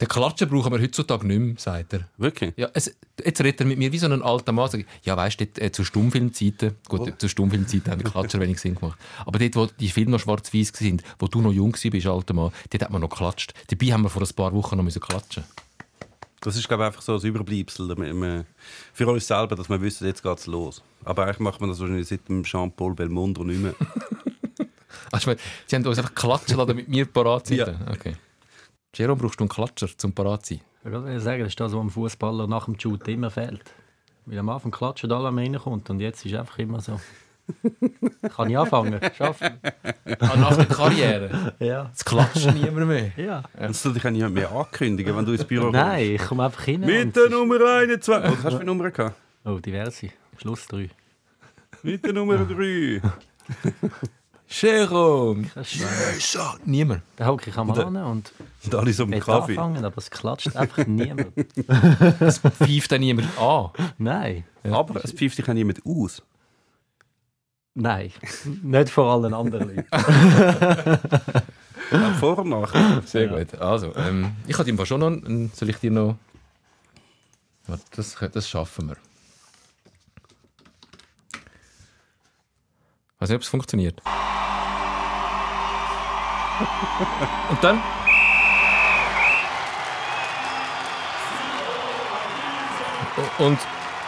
Den Klatschen brauchen wir heutzutage nicht mehr, sagt er. Wirklich? Ja, es, jetzt redet er mit mir wie so ein alter Mann. Sagt, Ja, weißt du, äh, zu Stummfilmzeiten, gut, Oh. zu Stummfilmzeiten haben die Klatscher wenig Sinn gemacht. Aber dort, wo die Filme noch schwarz-weiß waren, wo du noch jung warst, alter Mann, dort hat man noch geklatscht. Dabei haben wir vor ein paar Wochen noch müssen klatschen Das ist, glaube ich, einfach so ein Überbleibsel wir- für uns selber, dass wir wissen, jetzt geht es los. Aber eigentlich macht man das wahrscheinlich seit dem Jean-Paul Belmondo nicht mehr. Also, ich meine, sie haben uns einfach klatschen lassen, damit wir parat sind. Okay. Jerome, brauchst du einen Klatscher, zum parat zu sein? Ich würde sagen, das ist das, was dem Fußballer nach dem Shoot immer fehlt. Weil am Anfang klatschen alle, wenn man reinkommt. Und jetzt ist es einfach immer so. Kann ich anfangen? Schaffen? Ah, nach der Karriere? Ja. Es klatscht niemand mehr. ja. Das soll dich ja niemand mehr ankündigen, wenn du ins Büro Nein, ich komme einfach hin. kommst. Mit der Nummer 21. Was hast du für Nummer gehabt? Oh, diverse. Schluss 3. Mit der Nummer 3. Jerome! Schwer. Jesus! Niemand. Da hocke ich am Hahn und Und alle so im will Kaffee. anfangen, aber es klatscht einfach niemand. Pfeift dann niemand an. Nein. Aber es pfeift dich auch niemand aus. Nein. Nicht vor allen anderen Leuten. Auch Vor- und Nachher. Sehr gut. Also, ähm, ich habe ihm schon noch. einen- Soll ich dir noch. Warte, Das, das schaffen wir. Weiß nicht, ob es funktioniert. Und dann? Und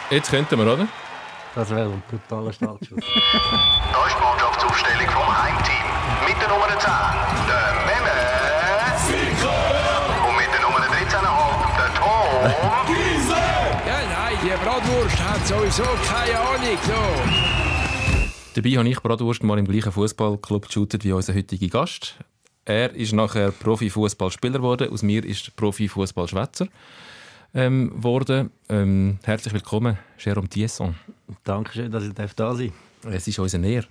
jetzt könnten wir, oder? Das wäre ein brutaler Startschuss. Da ist die Mannschaftsaufstellung vom Heimteam. Mit der Nummer 10, der Memme. Und mit der Nummer 13,5, der Tom. Ja, nein, die Bratwurst hat sowieso keine Ahnung. So. Dabei habe ich Bratwurst mal im gleichen Fußballclub geshootet wie unser heutiger Gast. Er ist nachher Profifußballspieler geworden. Aus mir ist Profifußballschwätzer ähm, geworden. Ähm, herzlich willkommen, Jérôme Tiesson. Dankeschön, dass ich da sein darf. Es ist unser Näher.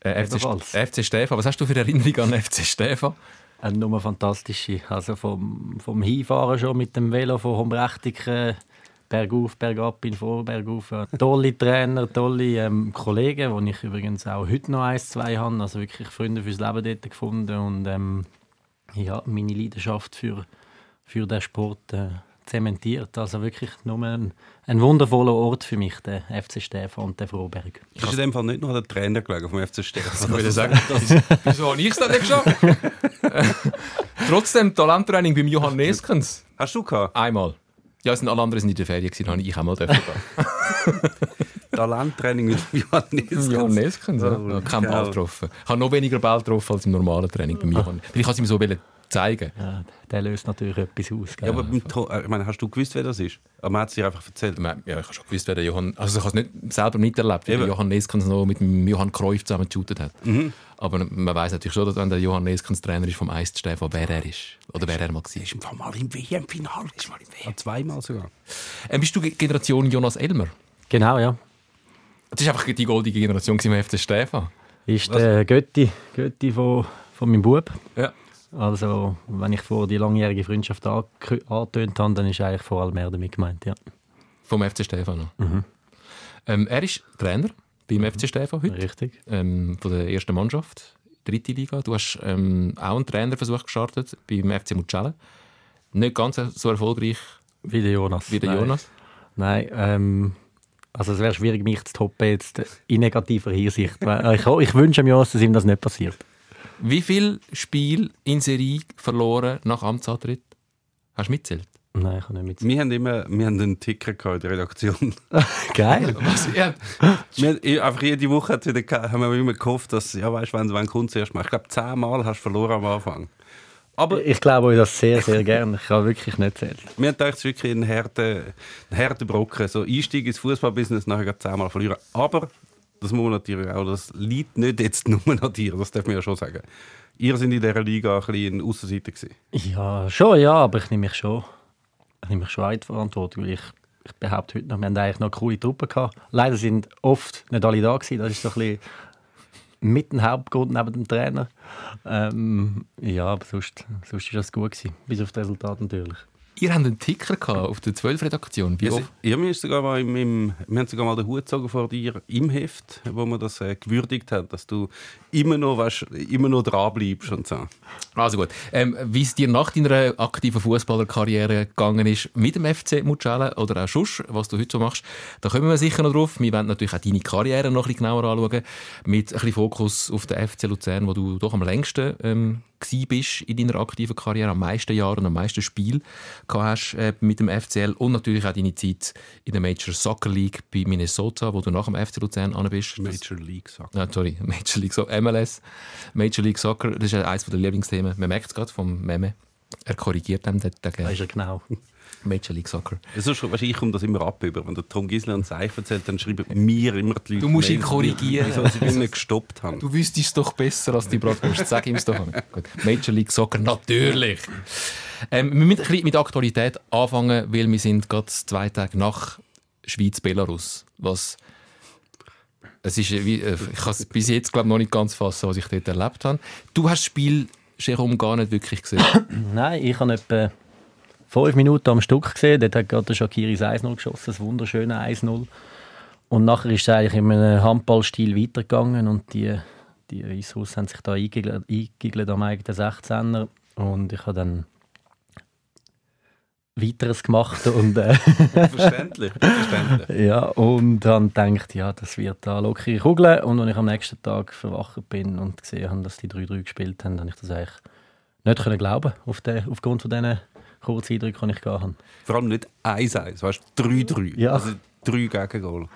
Äh, FC. FC Stefan. Was hast du für Erinnerungen an FC Stefan? Eine Nummer fantastische. Also vom, vom Hinfahren schon mit dem Velo von Hombrechtecken bergauf, bergab, in Vorbergauf. Äh, Tolle Trainer, tolle ähm, Kollegen, die ich übrigens auch heute noch eins, zwei habe. Also wirklich Freunde fürs Leben dort gefunden und ähm, ja, meine Leidenschaft für, für den Sport äh, zementiert. Also wirklich nur ein, ein wundervoller Ort für mich, der FC Stefan und der Froberg. Ist in dem Fall nicht nur der Trainer gelegen vom FC Stefan. Ich würde sagen, wieso habe ich es dann nicht geschafft? Äh, Trotzdem Talenttraining beim Johann Neskens. Hast du gehabt? Einmal. Ja, es sind alle anderen sind in der Ferien, gewesen, habe ich auch mal dürfen. Talenttraining mit Johannes. Johann Neskens, ja. Oh, ja. Kein geil. Ball getroffen. Ich habe noch weniger Ball getroffen als im normalen Training bei Johann. Weil ich es ihm so zeigen. Ja, der löst natürlich etwas aus. Gell? Ja, aber beim To- äh, ich meine, hast du gewusst, wer das ist? Aber man hat es dir einfach erzählt. Ja, ich habe schon gewusst, wer der Johann... Also ich habe es nicht, selber nicht erlebt, wie Johann Neskens noch mit dem Johann Cruyff zusammen geshootet hat. Aber man weiß natürlich schon, dass wenn der Johann Neskens Trainer ist vom Eis Stefan, wer er ist. Oder wer er mal war. Ist im Fall mal im WM-Finale. Ist mal im WM. Zweimal sogar. Ähm, bist du Ge- Generation Jonas Elmer? Genau, ja. Das war einfach die goldige Generation im FC Stefan. Ist der Götti, Götti von, von meinem Bub. Ja. Also, wenn ich vor die langjährige Freundschaft angetönt habe, dann ist eigentlich vor allem er damit gemeint, ja. Vom FC Stefan noch. Ähm, er ist Trainer beim FC Stefan heute, Richtig. ähm, von der ersten Mannschaft, dritte Liga. Du hast ähm, auch einen Trainerversuch gestartet beim FC Mucella. Nicht ganz so erfolgreich Wie der Jonas. wie der Nein. Jonas. Nein, ähm, also es wäre schwierig, mich zu toppen jetzt in negativer Hinsicht. Ich, ich wünsche mir, dass ihm das nicht passiert. Wie viel Spiel in Serie verloren nach Amtsantritt? Hast du mitzählt? Nein, ich kann nicht mit. Wir haben immer wir haben einen Ticker gehabt in der Redaktion. Geil. Was? Ja. wir, einfach jede Woche hat wieder, haben wir immer gehofft, dass, ja, weißt du, wenn, wenn kommt zuerst mal. Ich glaube, zehnmal hast du verloren am Anfang. Aber Ich glaube euch das sehr, sehr gerne. Ich kann wirklich nicht zählen. wir haben gedacht, es wirklich ein harter, ein harter Brocken. So Einstieg ins Fußballbusiness, nachher zehnmal verlieren. Aber, das muss man natürlich auch, das liegt nicht jetzt nur an dir, das darf man ja schon sagen. Ihr seid in dieser Liga ein bisschen ein Aussenseiter gewesen. Ja, schon, ja, aber ich nehme mich schon, ich nehme mich schon in die weil ich, ich behaupte heute noch, wir haben eigentlich noch coole Truppe gehabt. Leider sind oft nicht alle da gewesen, das ist so ein bisschen mit dem Hauptgrund neben dem Trainer. Ähm, ja, aber sonst, sonst ist das gut gewesen, bis auf das Resultat natürlich. Ihr habt einen Ticker gehabt auf der 12-Redaktion. Wie Ja, ja, mir ist sogar mal im, im, wir haben sogar mal den Hut gezogen vor dir im Heft, wo man das äh, gewürdigt hat, dass du immer noch, weißt, immer noch dran bleibst und so. Also gut. Ähm, Wie es dir nach deiner aktiven Fußballerkarriere gegangen ist mit dem FC Mucella oder auch sonst, was du heute so machst, da kommen wir sicher noch drauf. Wir werden natürlich auch deine Karriere noch ein bisschen genauer anschauen, mit ein bisschen Fokus auf den FC Luzern, wo du doch am längsten ähm, bist in deiner aktiven Karriere, am meisten Jahre und am meisten Spiel hast äh, mit dem FCL und natürlich auch deine Zeit in der Major Soccer League bei Minnesota, wo du nach dem FC Luzern an bist. Major League sagt. Ah, sorry, Major League Soccer, MLS, Major League Soccer, das ist ja eines der Lieblingsthemen. Man merkt es gerade vom Meme. Er korrigiert dem den, Da den ist er genau. Major League Soccer. Sonst, weißt, ich komme das immer ab über. Wenn der Tom Gisler und Seif erzählt, dann schreiben mir immer die Leute. Du musst ihn korrigieren. Wieso sie ihn nicht gestoppt haben. Du wüsstest es doch besser als die Bratwurst. Sag ihm es doch. Gut. Major League Soccer, natürlich. Ähm, wir müssen ein bisschen mit Aktualität anfangen, weil wir sind gerade zwei Tage nach Schweiz-Belarus. Was es ist, wie, äh, ich kann es bis jetzt glaub, noch nicht ganz fassen, was ich dort erlebt habe. Du hast das Spiel Jerome gar nicht wirklich gesehen. Nein, ich habe etwa fünf Minuten am Stück gesehen. Dort hat gerade der Shakiri 1-0 geschossen, das wunderschöne 1-0. Und nachher ist es eigentlich in einem Handballstil weitergegangen und die, die Weißhaus haben sich da eingegelt, eingegelt am eigenen 16er. Und ich habe dann weiteres gemacht und, äh, Verständlich. Verständlich. ja, und dann gedacht, ja, das wird da lockere Kugel. Und als ich am nächsten Tag verwacht bin und gesehen habe, dass die 3-3 gespielt haben, habe ich das eigentlich nicht können glauben auf den, aufgrund von diesen kurzen Eindrücken, die ich gehabt habe. Vor allem nicht 1-1, weißt du, 3-3. Ja. Also drei Gegengol.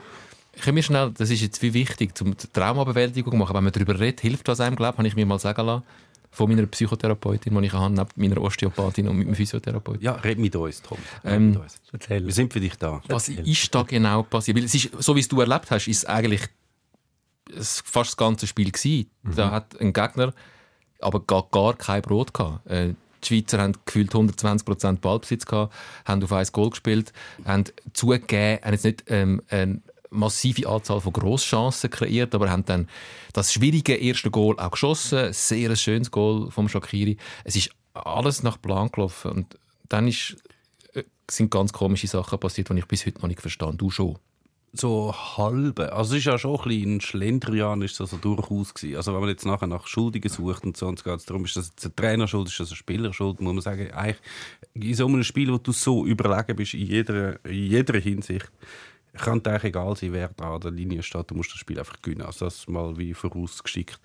Können wir schnell, das ist jetzt wie wichtig, zum Traumabewältigung machen. Wenn man darüber redet, hilft das einem, glaube ich, habe ich mir mal sagen lassen. Von meiner Psychotherapeutin, die ich habe, neben meiner Osteopathin und meinem Physiotherapeuten. Ja, red mit uns, Tom. Red Ähm, mit uns. Erzähl. Wir sind für dich da. Was ist da genau passiert? Weil es ist, so wie es du erlebt hast, ist es eigentlich fast das ganze Spiel gewesen. Da hat ein Gegner aber gar, gar kein Brot gehabt. Äh, die Schweizer haben gefühlt 120% Ballbesitz gehabt, haben auf ein Goal gespielt, haben zugegeben, haben jetzt nicht ähm, eine massive Anzahl von Grosschancen kreiert, aber haben dann das schwierige erste Goal auch geschossen. Sehr ein schönes Goal vom Shakiri. Es ist alles nach Plan gelaufen und dann ist äh, sind ganz komische Sachen passiert, die ich bis heute noch nicht verstehe. Du schon. So halbe. Also es ist ja schon ein bisschen ein Schlendrian ist durchaus gewesen. Also wenn man jetzt nachher nach Schuldigen sucht und so, und es darum, ist das jetzt ein Trainer schuld, ist das ein Spieler schuld, muss man sagen, eigentlich in so einem Spiel, wo du so überlegen bist in jeder, in jeder Hinsicht, kann dir eigentlich egal sein, wer da an der Linie steht, du musst das Spiel einfach gewinnen. Also das mal wie vorausgeschickt.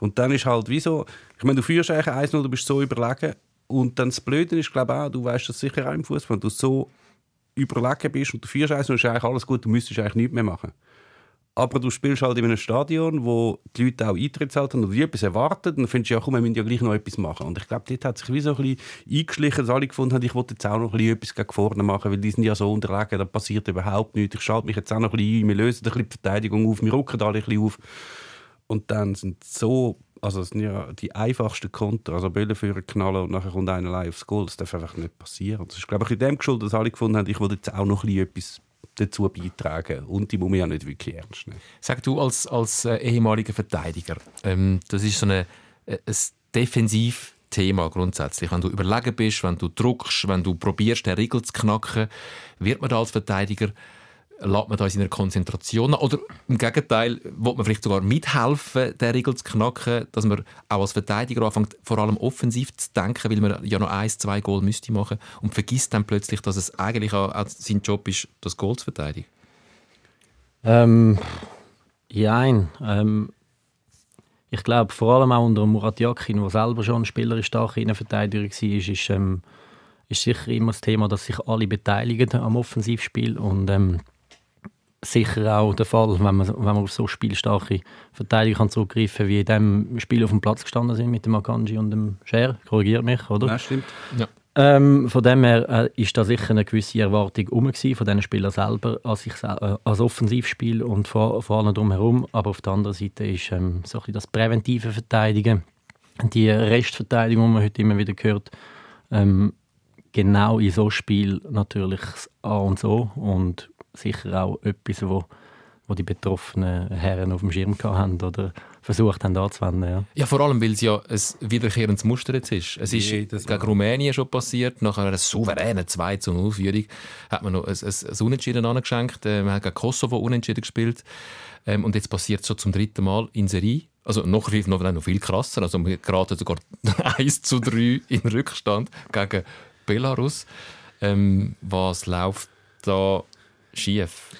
Und dann ist halt wie so, ich meine, du führst eigentlich 1-0, du bist so überlegen und dann das Blöde ist, glaube ich auch, du weißt das sicher auch im Fußball, wenn du so überlegen bist und du führst eins und ist eigentlich alles gut, du müsstest eigentlich nichts mehr machen. Aber du spielst halt in einem Stadion, wo die Leute auch Eintritt zahlen und die etwas erwarten, dann findest du ja, komm, wir müssen ja gleich noch etwas machen. Und ich glaube, dort hat sich wie so ein bisschen eingeschlichen, dass alle gefunden haben, ich wollte jetzt auch noch ein bisschen etwas gegen vorne machen, weil die sind ja so unterlegen, da passiert überhaupt nichts. Ich schalte mich jetzt auch noch ein bisschen ein, wir lösen ein bisschen die Verteidigung auf, wir rücken alle ein bisschen auf. Und dann sind so, also es sind ja die einfachsten Konter, also Bälle für knallen und nachher kommt einer allein aufs Goal. Das darf einfach nicht passieren. Das ist, glaube ich, in dem geschuldet, dass alle gefunden haben, ich will jetzt auch noch etwas dazu beitragen. Und die muss man ja nicht wirklich ernst nehmen. Sag du als, als äh, ehemaliger Verteidiger, ähm, das ist so eine, äh, ein Defensivthema grundsätzlich. Wenn du überlegen bist, wenn du druckst, wenn du probierst, den Riegel zu knacken, wird man da als Verteidiger lässt man da in seiner Konzentration? Oder im Gegenteil, will man vielleicht sogar mithelfen, den Riegel zu knacken, dass man auch als Verteidiger anfängt, vor allem offensiv zu denken, weil man ja noch eins, zwei Goal müsste machen und vergisst dann plötzlich, dass es eigentlich auch, sein Job ist, das Goal zu verteidigen. Ähm, jein. Ähm, ich glaube, vor allem auch unter Murat Yakin, der selber schon ein spielerisch starker Innenverteidiger war, ist, ist, ähm, ist sicher immer das Thema, dass sich alle beteiligen am Offensivspiel und ähm, sicher auch der Fall, wenn man, wenn man auf so spielstarke Verteidiger kann zurückgreifen wie in dem Spiel auf dem Platz gestanden sind mit dem Akanji und dem Scher. Korrigiert mich, oder? Ja, stimmt. Ähm, von dem her äh, ist da sicher eine gewisse Erwartung rum gewesen, von diesen Spielern selber als, ich, äh, als Offensivspiel und vor, vor allem drumherum. Aber auf der anderen Seite ist ähm, so ein bisschen das präventive Verteidigen, die Restverteidigung, die man heute immer wieder hört, ähm, genau in so einem Spiel natürlich das A und so und sicher auch etwas, wo, wo die betroffenen Herren auf dem Schirm hatten oder versucht haben anzuwenden. Ja. Ja, vor allem, weil es ja ein wiederkehrendes Muster jetzt ist. Es ist Jedes gegen Mal. Rumänien schon passiert. Nach einer souveränen 2 zu 0 Führung hat man noch ein, ein, ein Unentschieden angeschenkt. Äh, Man hat gegen Kosovo unentschieden gespielt. Ähm, und jetzt passiert es schon zum dritten Mal in Serie. Also noch, viel- noch, noch viel krasser. Also wir geraten sogar 1 zu 3 in Rückstand gegen Belarus. Ähm, was läuft da schief?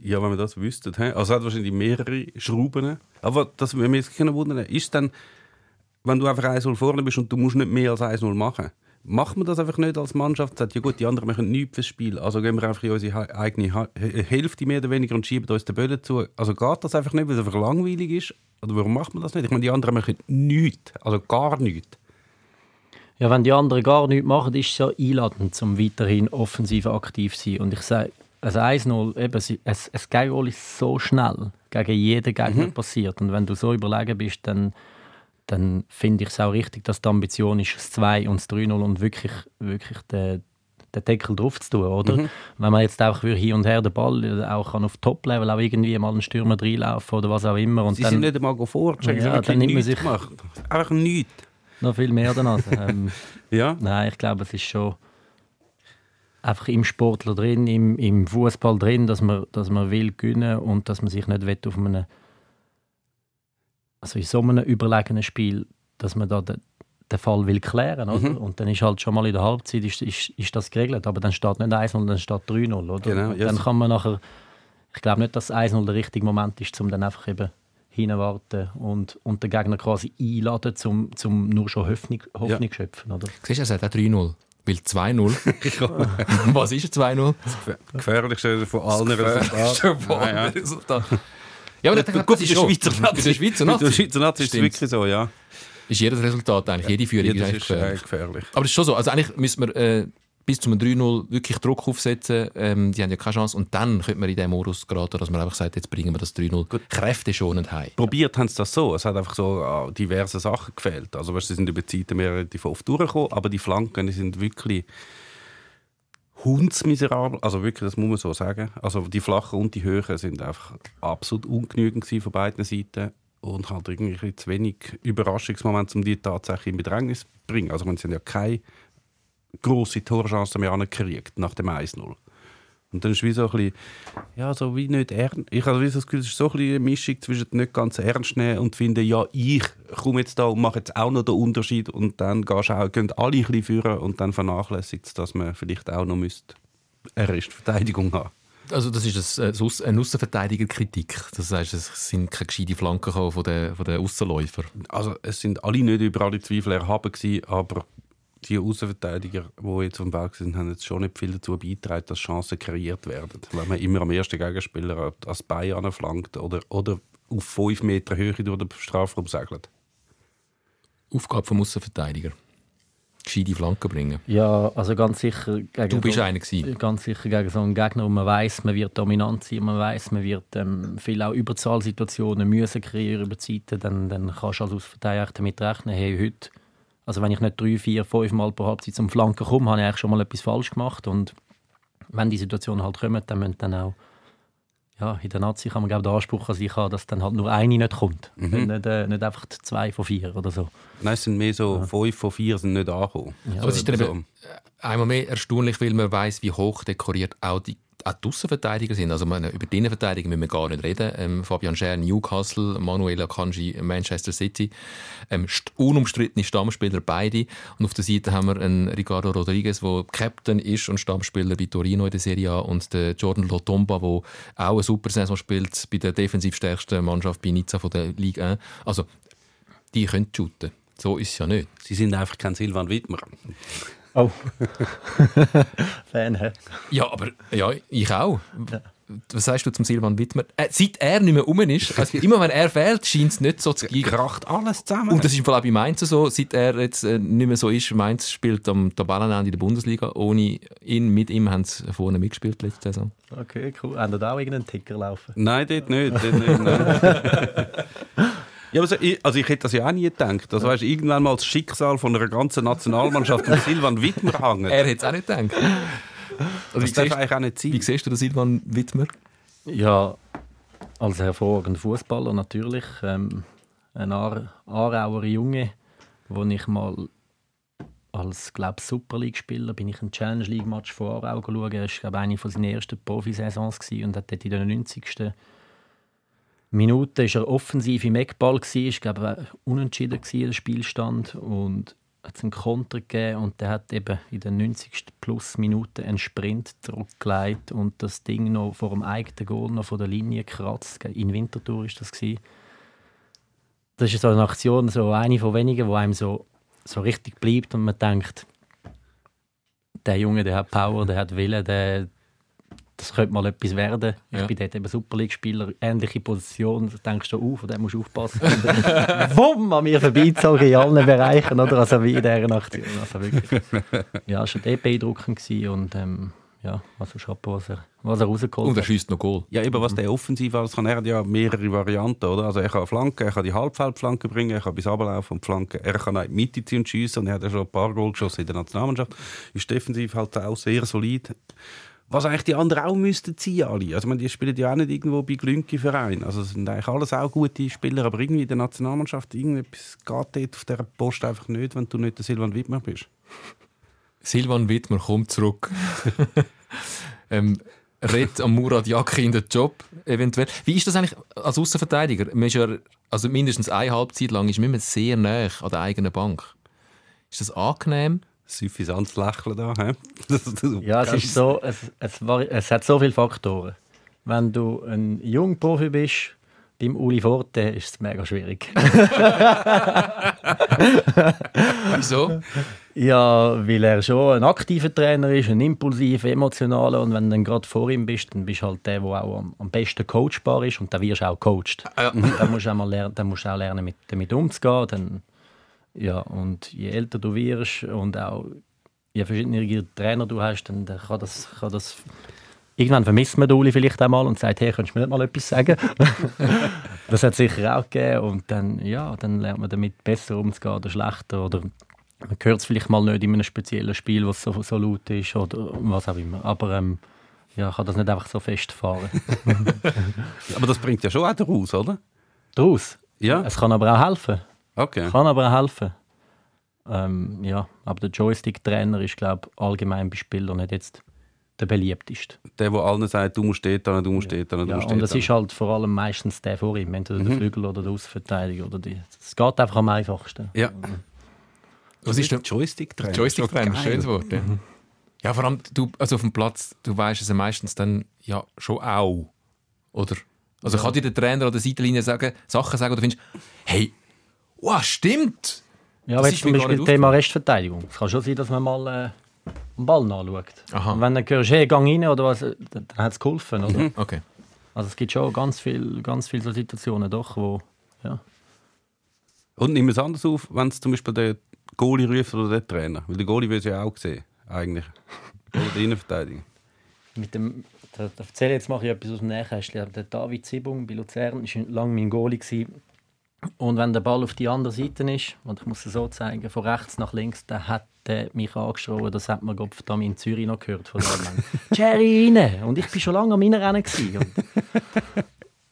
Ja, wenn wir das wüssten. Also es hat wahrscheinlich mehrere Schrauben. Aber das würde mich jetzt wundern, ist dann, wenn du einfach 1-0 vorne bist und du musst nicht mehr als 1-0 machen, macht man das einfach nicht als Mannschaft? Sagt, ja gut, die anderen machen nichts fürs Spiel, also gehen wir einfach in unsere eigene Hälfte mehr oder weniger und schieben uns den Böden zu. Also geht das einfach nicht, weil es einfach langweilig ist? Oder warum macht man das nicht? Ich meine, die anderen machen nichts, also gar nichts. Ja, wenn die anderen gar nichts machen, ist es ja einladend, um weiterhin offensiv aktiv zu sein. Und ich sage, also 1-0, eben, es, es Gegengoal ist so schnell gegen jeden Gegner passiert. Und wenn du so überlegen bist, dann, dann finde ich es auch richtig, dass die Ambition ist, das 2 und das 3-0 und wirklich, wirklich den, den Deckel drauf zu tun, oder? Wenn man jetzt auch hier und her den Ball auch kann auf Top-Level auch irgendwie mal einen Stürmer reinlaufen oder was auch immer. Und Sie dann, sind nicht einmal vorchecken, Ja, dann nimmt man sich- gemacht. Einfach nichts. noch viel mehr danach. ähm, Ja? Nein, ich glaube, es ist schon einfach im Sportler drin, im, im Fußball drin, dass man, dass man will gewinnen und dass man sich nicht will auf einem also in so einem überlegenen Spiel, dass man da den, den Fall will klären, oder? Mhm. Und dann ist halt schon mal in der Halbzeit ist, ist, ist das geregelt, aber dann steht nicht 1-0, dann steht 3-0, oder? Genau, ja, dann kann man nachher, ich glaube nicht, dass 1-0 der richtige Moment ist, um dann einfach eben hinwarten und, und den Gegner quasi einladen, zum, zum nur schon Hoffnung, Hoffnung schöpfen, oder? Siehst du, er sagt auch 3-0. Weil 2-0. Was ist ein 2-0? Gefährlichste von allen Resultaten. Schon vor Ja, ja. dem Resultat. Ja, aber Gut, das in ist der schon- Schweizer Nazi. In der Schweizer In der Nazi Schweizer Nazi ist es wirklich so, ja. ist jedes Resultat eigentlich, jede Führung Ja, ist das ist äh, gefährlich. gefährlich. Aber es ist schon so, also eigentlich müssen wir äh, bis zum 3-0 wirklich Druck aufsetzen. Ähm, die haben ja keine Chance. Und dann könnte man in den Modus geraten, dass man einfach sagt, jetzt bringen wir das 3-0 kräfteschonend heim. Probiert haben sie das so. Es hat einfach so ah, diverse Sachen gefehlt. Also, weißt, sie sind über die Zeiten mehr relativ oft durchgekommen, aber die Flanken die sind wirklich hundsmiserabel. Also wirklich, das muss man so sagen. Also die flachen und die Höhen sind einfach absolut ungenügend von beiden Seiten und halt irgendwie zu wenig Überraschungsmoment, um die tatsächlich in Bedrängnis zu bringen. Also man haben ja keine grosse Torchance mehr angekriegt nach dem 1-0. Und dann ist wie so ein bisschen, ja, so wie nicht ernst. Ich habe das Gefühl, es ist so ein bisschen eine Mischung zwischen nicht ganz ernst nehmen und finden, ja, ich komme jetzt da und mache jetzt auch noch den Unterschied und dann gehst auch, gehen alle ein bisschen führen und dann vernachlässigt dass man vielleicht auch noch müsste eine Restverteidigung haben. Also das ist ein, eine Aussenverteidigerkritik. Das heißt, es sind keine gescheiten Flanken von den, von den Aussenläufer. Also es sind alle nicht über alle Zweifel erhaben gewesen, aber die Außenverteidiger, die jetzt auf dem Berg sind, haben jetzt schon nicht viel dazu beigetragen, dass Chancen kreiert werden. Wenn man immer am ersten Gegenspieler als Bein anflankt oder, oder auf 5 Meter Höhe durch den Strafraum segelt. Aufgabe vom Aussenverteidiger. Gescheite Flanken bringen. Ja, also ganz sicher gegen Du bist so, einer gewesen. ganz sicher gegen so einen Gegner, wo man weiß, man wird dominant sein, man weiß, man wird ähm, viel auch Überzahlsituationen müssen kreieren über die Zeiten, dann, dann kannst du als Ausverteidiger damit rechnen, hey, heute, also wenn ich nicht drei, vier, fünf Mal pro Halbzeit zum Flanken komme, habe ich eigentlich schon mal etwas falsch gemacht und wenn die Situationen halt kommen, dann müssen dann auch ja, in der Nazi kann man glaube ich, den Anspruch an sich haben, dass dann halt nur eine nicht kommt. Mhm. Nicht, äh, nicht einfach zwei von vier oder so. Nein, es sind mehr so fünf von vier sind nicht angekommen. Aber es ist dann so. eben einmal mehr erstaunlich, weil man weiß, wie hoch dekoriert auch die, auch die Aussenverteidiger sind. Also meine, über die Innenverteidiger müssen wir gar nicht reden. Ähm, Fabian Scher, Newcastle, Manuel Akanji, Manchester City. Ähm, st- unumstrittene Stammspieler beide. Und auf der Seite haben wir einen Ricardo Rodriguez, der Captain ist und Stammspieler bei Torino in der Serie A. Und den Jordan Lotomba, der auch eine super Saison spielt bei der defensiv stärksten Mannschaft bei Nizza von der Liga 1. Also, die können shooten. So ist es ja nicht. Sie sind einfach kein Silvan Wittmer. Oh. Fan, hä? Ja, aber ja, ich auch. Was sagst du zum Silvan Wittmer? Äh, seit er nicht mehr rum ist, also immer wenn er fehlt, scheint es nicht so zu gehen. Kracht alles zusammen. Und das ist im Fall auch bei Mainz so, seit er jetzt äh, nicht mehr so ist. Mainz spielt am Tabellenende in der Bundesliga. Ohne ihn, mit ihm haben sie vorne mitgespielt letzte Saison. Okay, cool. Haben da auch irgendeinen Ticker laufen? Nein, dort nicht. Dort nicht nein. ja, aber so, ich, also ich hätte das ja auch nie gedacht. Das weißt, irgendwann mal das Schicksal von einer ganzen Nationalmannschaft um Silvan Wittmer hängt. Er hätte es auch nicht gedacht. Also, das wie, darf siehst, eigentlich auch nicht sein. wie siehst du den Silvan Wittmer? Ja, als hervorragender Fußballer natürlich. Ähm, ein Aar Aarauer Junge, wo ich mal als glaub, Super League-Spieler bin ich ein Challenge League-Match vor Aarau geschaut. Das war eine von seinen ersten Profisaisons und hat dort in der 90. Minute ist er offensiv im Eckball ist glaube unentschieden der Spielstand und hat einen Konter gegeben und der hat eben in den 90. plus Minuten einen Sprint zurückgelegt und das Ding noch vor dem eigenen Goal noch von der Linie gekratzt. In Winterthur ist das gewesen. Das ist so eine Aktion, so eine von wenigen, wo einem so, so richtig bleibt und man denkt, der Junge, der hat Power, der hat Willen, der, das könnte mal etwas werden. Ich Ja. bin dort eben Super League-Spieler, ähnliche Position. Da denkst du, uh, von dem musst du aufpassen. Wumm, an mir vorbeizogen in allen Bereichen, oder? Also wie in dieser Aktion. Also wirklich. Ja, es war dort beeindruckend gewesen und ähm, ja, also Chapeau, was er, was er rausgeholt Und er schießt noch Goal. Ja, eben, was der offensiv alles kann, er hat ja mehrere Varianten, oder? Also er kann Flanken, er kann die Halbfeldflanke bringen, er kann bis runterlaufen und flanken, er kann auch in die Mitte ziehen und schiessen und er hat ja schon ein paar Goal geschossen in der Nationalmannschaft. Ist defensiv halt auch sehr solid. Was eigentlich die anderen auch müssten ziehen, alle. Also, meine, die spielen ja auch nicht irgendwo bei glünki Verein. Also, es sind eigentlich alles auch gute Spieler, aber irgendwie in der Nationalmannschaft, irgendetwas geht dort auf dieser Post einfach nicht, wenn du nicht der Silvan Wittmer bist. Silvan Wittmer kommt zurück. ähm, redet am Murat Yakin den Job eventuell. Wie ist das eigentlich als Außenverteidiger? Man ist ja, also mindestens eine Halbzeit lang ist man immer sehr nah an der eigenen Bank. Ist das angenehm? Suffisantes Lächeln da, das- Ja, es ist so, es, es, war, es hat so viele Faktoren. Wenn du ein junger Profi bist, beim Uli Forte ist es mega schwierig. Wieso? ja, weil er schon ein aktiver Trainer ist, ein impulsiver, emotionaler und wenn du dann gerade vor ihm bist, dann bist du halt der, der auch am, am besten coachbar ist und dann wirst du auch coacht. Ja. Dann musst du auch, mal lernen, dann musst du auch lernen, mit, damit umzugehen. Dann, ja, und je älter du wirst und auch je verschiedene Trainer du hast, dann kann das, kann das Irgendwann vermisst man den Uli vielleicht einmal und sagt, hey, könntest du mir nicht mal etwas sagen? das hat es sicher auch gegeben. Und dann, ja, dann lernt man damit besser umzugehen oder schlechter. Oder man hört es vielleicht mal nicht in einem speziellen Spiel, was so, so laut ist oder was auch immer. Aber ähm, ja, kann das nicht einfach so festfahren. Aber das bringt ja schon auch daraus, oder? Daraus. Ja, Es kann aber auch helfen. Okay. Kann aber auch helfen. Ähm, ja, aber der Joystick-Trainer ist, glaube ich, allgemein bei Spielern nicht jetzt der beliebteste. Der, der allen sagt, du musst dort hin, du musst dort hin, du Ja, musst und hin. ist halt vor allem meistens der vor ihm, entweder der Flügel oder der Außenverteidiger. Oder die. Es geht einfach am einfachsten. Ja. Was ist der Joystick-Trainer? Joystick-Trainer? Schönes Wort. Ja. ja, vor allem, du, also auf dem Platz, du weißt es ja meistens dann ja schon auch. Oder? Also kann dir der Trainer an der Seitenlinie sagen, Sachen sagen, oder du findest, hey, wow, stimmt! Ja, Das aber jetzt zum Beispiel nicht Thema Restverteidigung. Es kann schon sein, dass man mal äh, den Ball nachschaut. Aha. Und wenn du hörst, hey, gang rein oder was, dann, dann hat es geholfen. Oder? Okay. Also es gibt schon ganz viele ganz viel so Situationen, doch, wo ja. Und nimm es anders auf, wenn es zum Beispiel der Goalie ruft oder der Trainer. Weil der Goalie will es ja auch sehen, eigentlich. Oder der Innenverteidiger. mit dem, da, da erzähle jetzt mache ich etwas aus dem Nähkästchen. Der David Zibung bei Luzern war lange mein Goalie. Gewesen. Und wenn der Ball auf die andere Seite ist, und ich muss es so zeigen, von rechts nach links, dann hat der mich angeschrien, das hat man Gott verdammt in Zürich noch gehört von. Jerry rein! Und ich war schon lange am Reinrennen. gewesen. Und,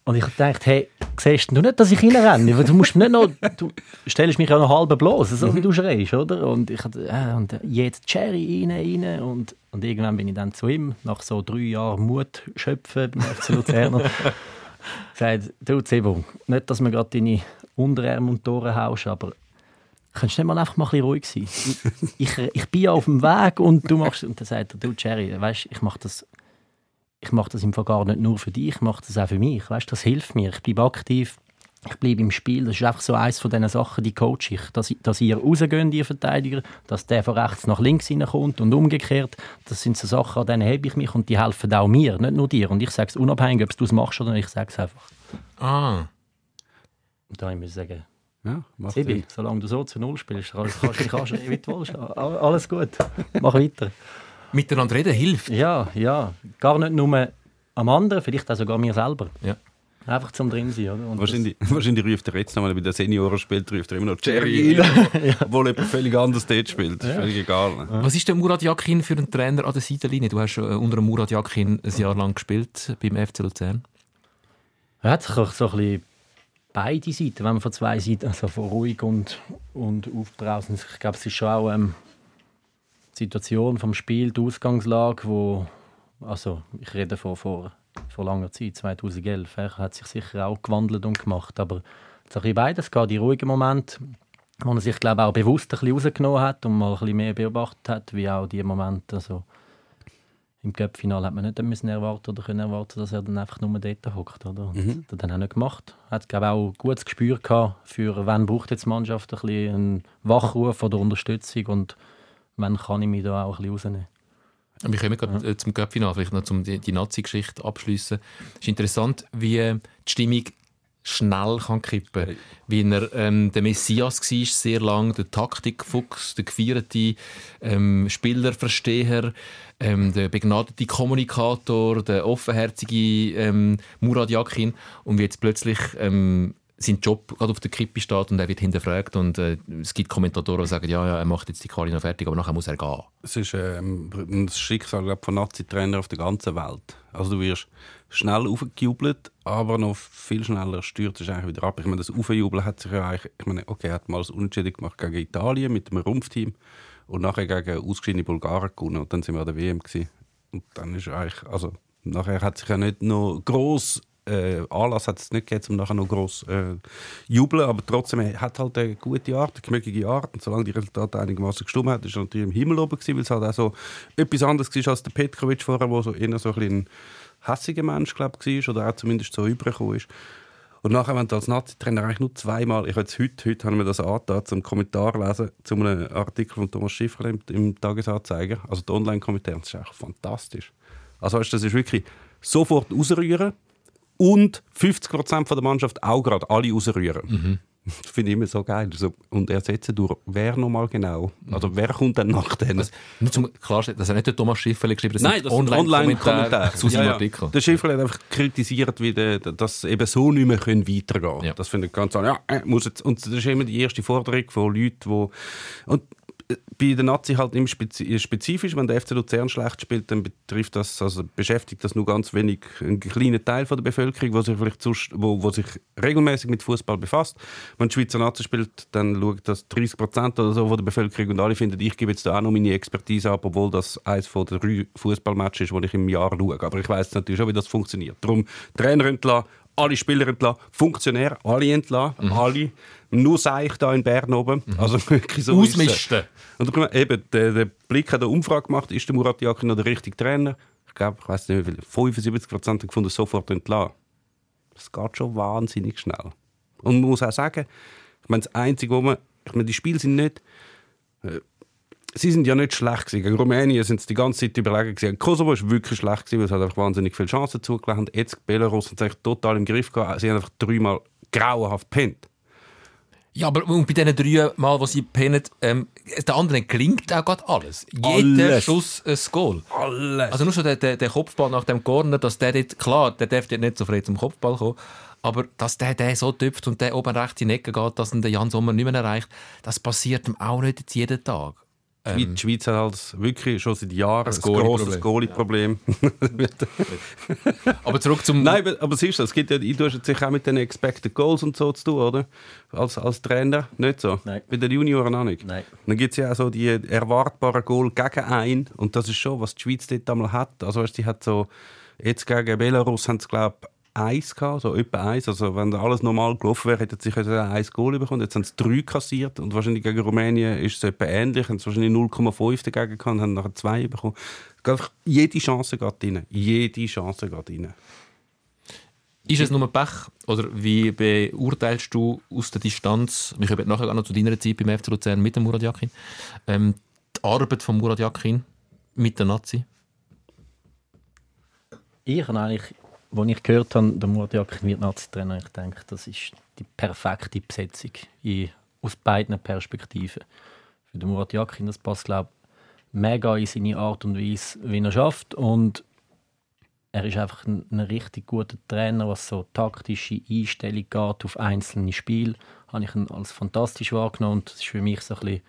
und ich dachte, hey, siehst du nicht, dass ich reinrenne? Du musst nicht noch, du stellst mich ja noch halb bloß, so wie du schreist, oder? Und ich äh, und jetzt Jerry rein, rein. Und, und irgendwann bin ich dann zu ihm, nach so drei Jahren Mut schöpfen beim FC Luzerner, gesagt, du Zebung, nicht, dass wir gerade deine Unterarme und Tore haust, aber kannst du nicht mal einfach mal ein ruhig sein? Ich, ich, bin ja auf dem Weg und du machst... Und dann sagt er, du Jerry, weißt, ich mache das ich mache das im Fall gar nicht nur für dich, ich mache das auch für mich. Weißt, das hilft mir. Ich bleibe aktiv, ich bleibe im Spiel. Das ist einfach so eines von diesen Sachen, die coach ich. Dass, dass ihr rausgeht, ihr Verteidiger, dass der von rechts nach links hineinkommt und umgekehrt. Das sind so Sachen, an denen habe ich mich und die helfen auch mir, nicht nur dir. Und ich sage es unabhängig, ob du es machst oder nicht, ich sage es einfach. Ah, Und da muss ich sagen, Ja, Sibi, Sinn. solange du so zu Null spielst, kannst kannst anschreien, wie du willst. All- Alles gut, mach weiter. miteinander reden hilft. Ja, ja. Gar nicht nur am anderen, vielleicht auch sogar mir selber. Ja. Einfach zum drin sein, oder? Und Wahrscheinlich, wahrscheinlich ruft er jetzt nochmal, bei der Senioren spielt, ruft er immer noch Jerry, obwohl jemand völlig anders dort spielt. Ist völlig egal. Ne? Was ist der Murat Yakin für ein Trainer an der Seitenlinie? Du hast äh, unter dem Murat Yakin ein Jahr lang gespielt beim FC Luzern. Er hat sich auch so ein bisschen beide Seiten, wenn man von zwei Seiten, also von ruhig und, und aufbrausend, ich glaube, es ist schon auch ähm, die Situation vom Spiel, die Ausgangslage, wo, also ich rede von vor, vor langer Zeit, 2011, er hat sich sicher auch gewandelt und gemacht, aber ein bisschen beides geht, die ruhigen Momente, wo er sich, glaube auch bewusst ein bisschen rausgenommen hat und mal ein bisschen mehr beobachtet hat, wie auch die Momente, also im Cup-Final hat man nicht müssen erwarten oder können erwarten, dass er dann einfach nur dort hockt. Oder? Und Mhm. Das hat er nicht gemacht. Er hat glaube auch ein gutes Gespür gehabt für, wann braucht jetzt die Mannschaft ein bisschen einen Wachruf oder Unterstützung und wann kann ich mich da auch ein bisschen rausnehmen. Wir kommen gerade äh, zum Cup-Final, vielleicht noch um die, die Nazi-Geschichte abschließen. Es ist interessant, wie die Stimmung schnell kann kippen kann. Wie er ähm, der Messias war, sehr lang, der Taktikfuchs, der gefeierte ähm, Spielerversteher, ähm, der begnadete Kommunikator, der offenherzige ähm, Murat Yakin und wie jetzt plötzlich ähm, sein Job gerade auf der Kippe steht und er wird hinterfragt und äh, es gibt Kommentatoren, die sagen, ja, ja, er macht jetzt die noch fertig, aber nachher muss er gehen. Es ist ähm, ein Schicksal glaub, von Nazi-Trainern auf der ganzen Welt. Also du wirst schnell aufgejubelt, aber noch viel schneller stürzt es eigentlich wieder ab. Ich meine, das Aufjubeln hat sich ja eigentlich, ich meine, okay, er hat mal das Unentschieden gemacht gegen Italien mit dem Rumpfteam und nachher gegen ausgeschiedene Bulgaren gewonnen und dann sind wir an der WM gewesen. Und dann ist eigentlich, also nachher hat sich ja nicht noch groß äh, Anlass hat es nicht gegeben, um nachher noch gross äh, jubeln, aber trotzdem er hat halt eine gute Art, eine gemögige Art und solange die Resultate einigermaßen gestimmt hat, ist er natürlich im Himmel oben gewesen, weil es halt auch so etwas anderes war als der Petkovic vorher, wo so eher so ein, ein hässiger Mensch glaub, war oder auch zumindest so übergekommen ist. Und nachher, wenn du als Nazi-Trainer eigentlich nur zweimal, ich habe jetzt heute, heute haben wir das angetan, zum Kommentar lesen, zu einem Artikel von Thomas Schiffer im, im Tagesanzeiger, also der Online-Kommentar, das ist echt fantastisch. Also weißt, das ist wirklich sofort ausrühren und 50% von der Mannschaft auch gerade alle rausrühren. Das finde ich immer so geil. Also, und ersetzen durch wer nochmal genau? Also wer kommt dann nach denen? Nur zum Klarstellen, das hat nicht der Thomas Schifferle geschrieben, das Nein, das sind Online-Kommentare Online-Kommentare zu seinem Ja, ja. Artikel. Der Schiffer hat einfach kritisiert, wie der, dass eben so nicht mehr können weitergehen können. Ja. Das finde ich ganz ja, äh, muss jetzt, Und das ist immer die erste Forderung von Leuten, die... Und bei den Nazi halt immer spezi spezifisch, wenn der FC Luzern schlecht spielt, dann betrifft das, also beschäftigt das nur ganz wenig einen kleinen Teil von der Bevölkerung, wo sich vielleicht sonst, wo, wo sich regelmäßig mit Fußball befasst. Wenn die Schweizer Nazi spielt, dann schaut das 30 Prozent oder so von der Bevölkerung und alle finden, ich gebe jetzt da auch noch meine Expertise ab, obwohl das eines von den drei Fußballmatches ist, die ich im Jahr schaue. Aber ich weiß natürlich schon, wie das funktioniert. Darum Trainer entlassen, alle Spieler entlassen, Funktionäre, alle entlassen, alle. Nur Seich da in Bern oben. Also wirklich so. Ausmisten. Und eben, der, der Blick hat eine Umfrage gemacht, ist der Murat Yakin noch der richtige Trainer? Ich glaube, ich weiß nicht wie viel, 75 Prozent haben gefunden, sofort entlassen. Das geht schon wahnsinnig schnell. Und man muss auch sagen, ich meine, das Einzige, wo man, ich meine, die Spiele sind nicht, äh, sie sind ja nicht schlecht gewesen. Gegen Rumänien sind sie die ganze Zeit überlegen gewesen. Kosovo ist wirklich schlecht gewesen, weil es hat einfach wahnsinnig viele Chancen zugelassen. Jetzt Belarus hat es total im Griff gehabt. Sie haben einfach dreimal grauenhaft gepennt. Ja, aber und bei diesen drei Mal, wo sie pennen, ähm, der anderen gelingt auch gerade alles. Jeder Alles. Schuss ein Goal. Alles. Also nur schon der, der, der Kopfball nach dem Corner, dass der dort, klar, der darf dort nicht so frei zum Kopfball kommen, aber dass der, der so tüpft und der oben rechts in die Ecke geht, dass ihn der Jan Sommer nicht mehr erreicht, das passiert ihm auch nicht jetzt jeden Tag. Die die Schweiz hat halt wirklich schon seit Jahren Ein Goalie-Problem. grosses Goalie-Problem. Aber zurück zum... Nein, aber, aber siehst du, es gibt ja, du hast sicher auch mit den Expected Goals und so zu tun, oder? Als, als Trainer, nicht so? Nein. Bei den Junioren auch nicht? Nein. Dann gibt es ja auch so die erwartbaren Goal gegen einen und das ist schon, was die Schweiz dort einmal hat. Also weißt, die hat so, jetzt gegen Belarus haben sie, glaube ich, eins gehabt, so etwa eins. Also wenn alles normal gelaufen wäre, hätten sie sicher ein Goal bekommen. Jetzt haben sie drei kassiert und wahrscheinlich gegen Rumänien ist es etwa ähnlich. Haben sie wahrscheinlich 0,5 dagegen gehabt und haben nachher zwei bekommen. Einfach- Jede Chance geht rein. Jede Chance geht rein. Ist es nur Pech? Oder wie beurteilst du aus der Distanz, wir kommen nachher auch noch zu deiner Zeit beim FC Luzern mit dem Murat Yakin, ähm, die Arbeit von Murat Yakin mit der Nazi? Ich habe eigentlich, als ich gehört habe, der Murat Yakin wird Nazi-Trainer, ich denke, das ist die perfekte Besetzung in, aus beiden Perspektiven. Für den Murat Yakin, das passt, glaube ich, mega in seine Art und Weise, wie er schafft und er ist einfach ein, ein richtig guter Trainer, was so taktische Einstellung geht auf einzelne Spiele. Habe ich ihn als fantastisch wahrgenommen das ist für mich so ein bisschen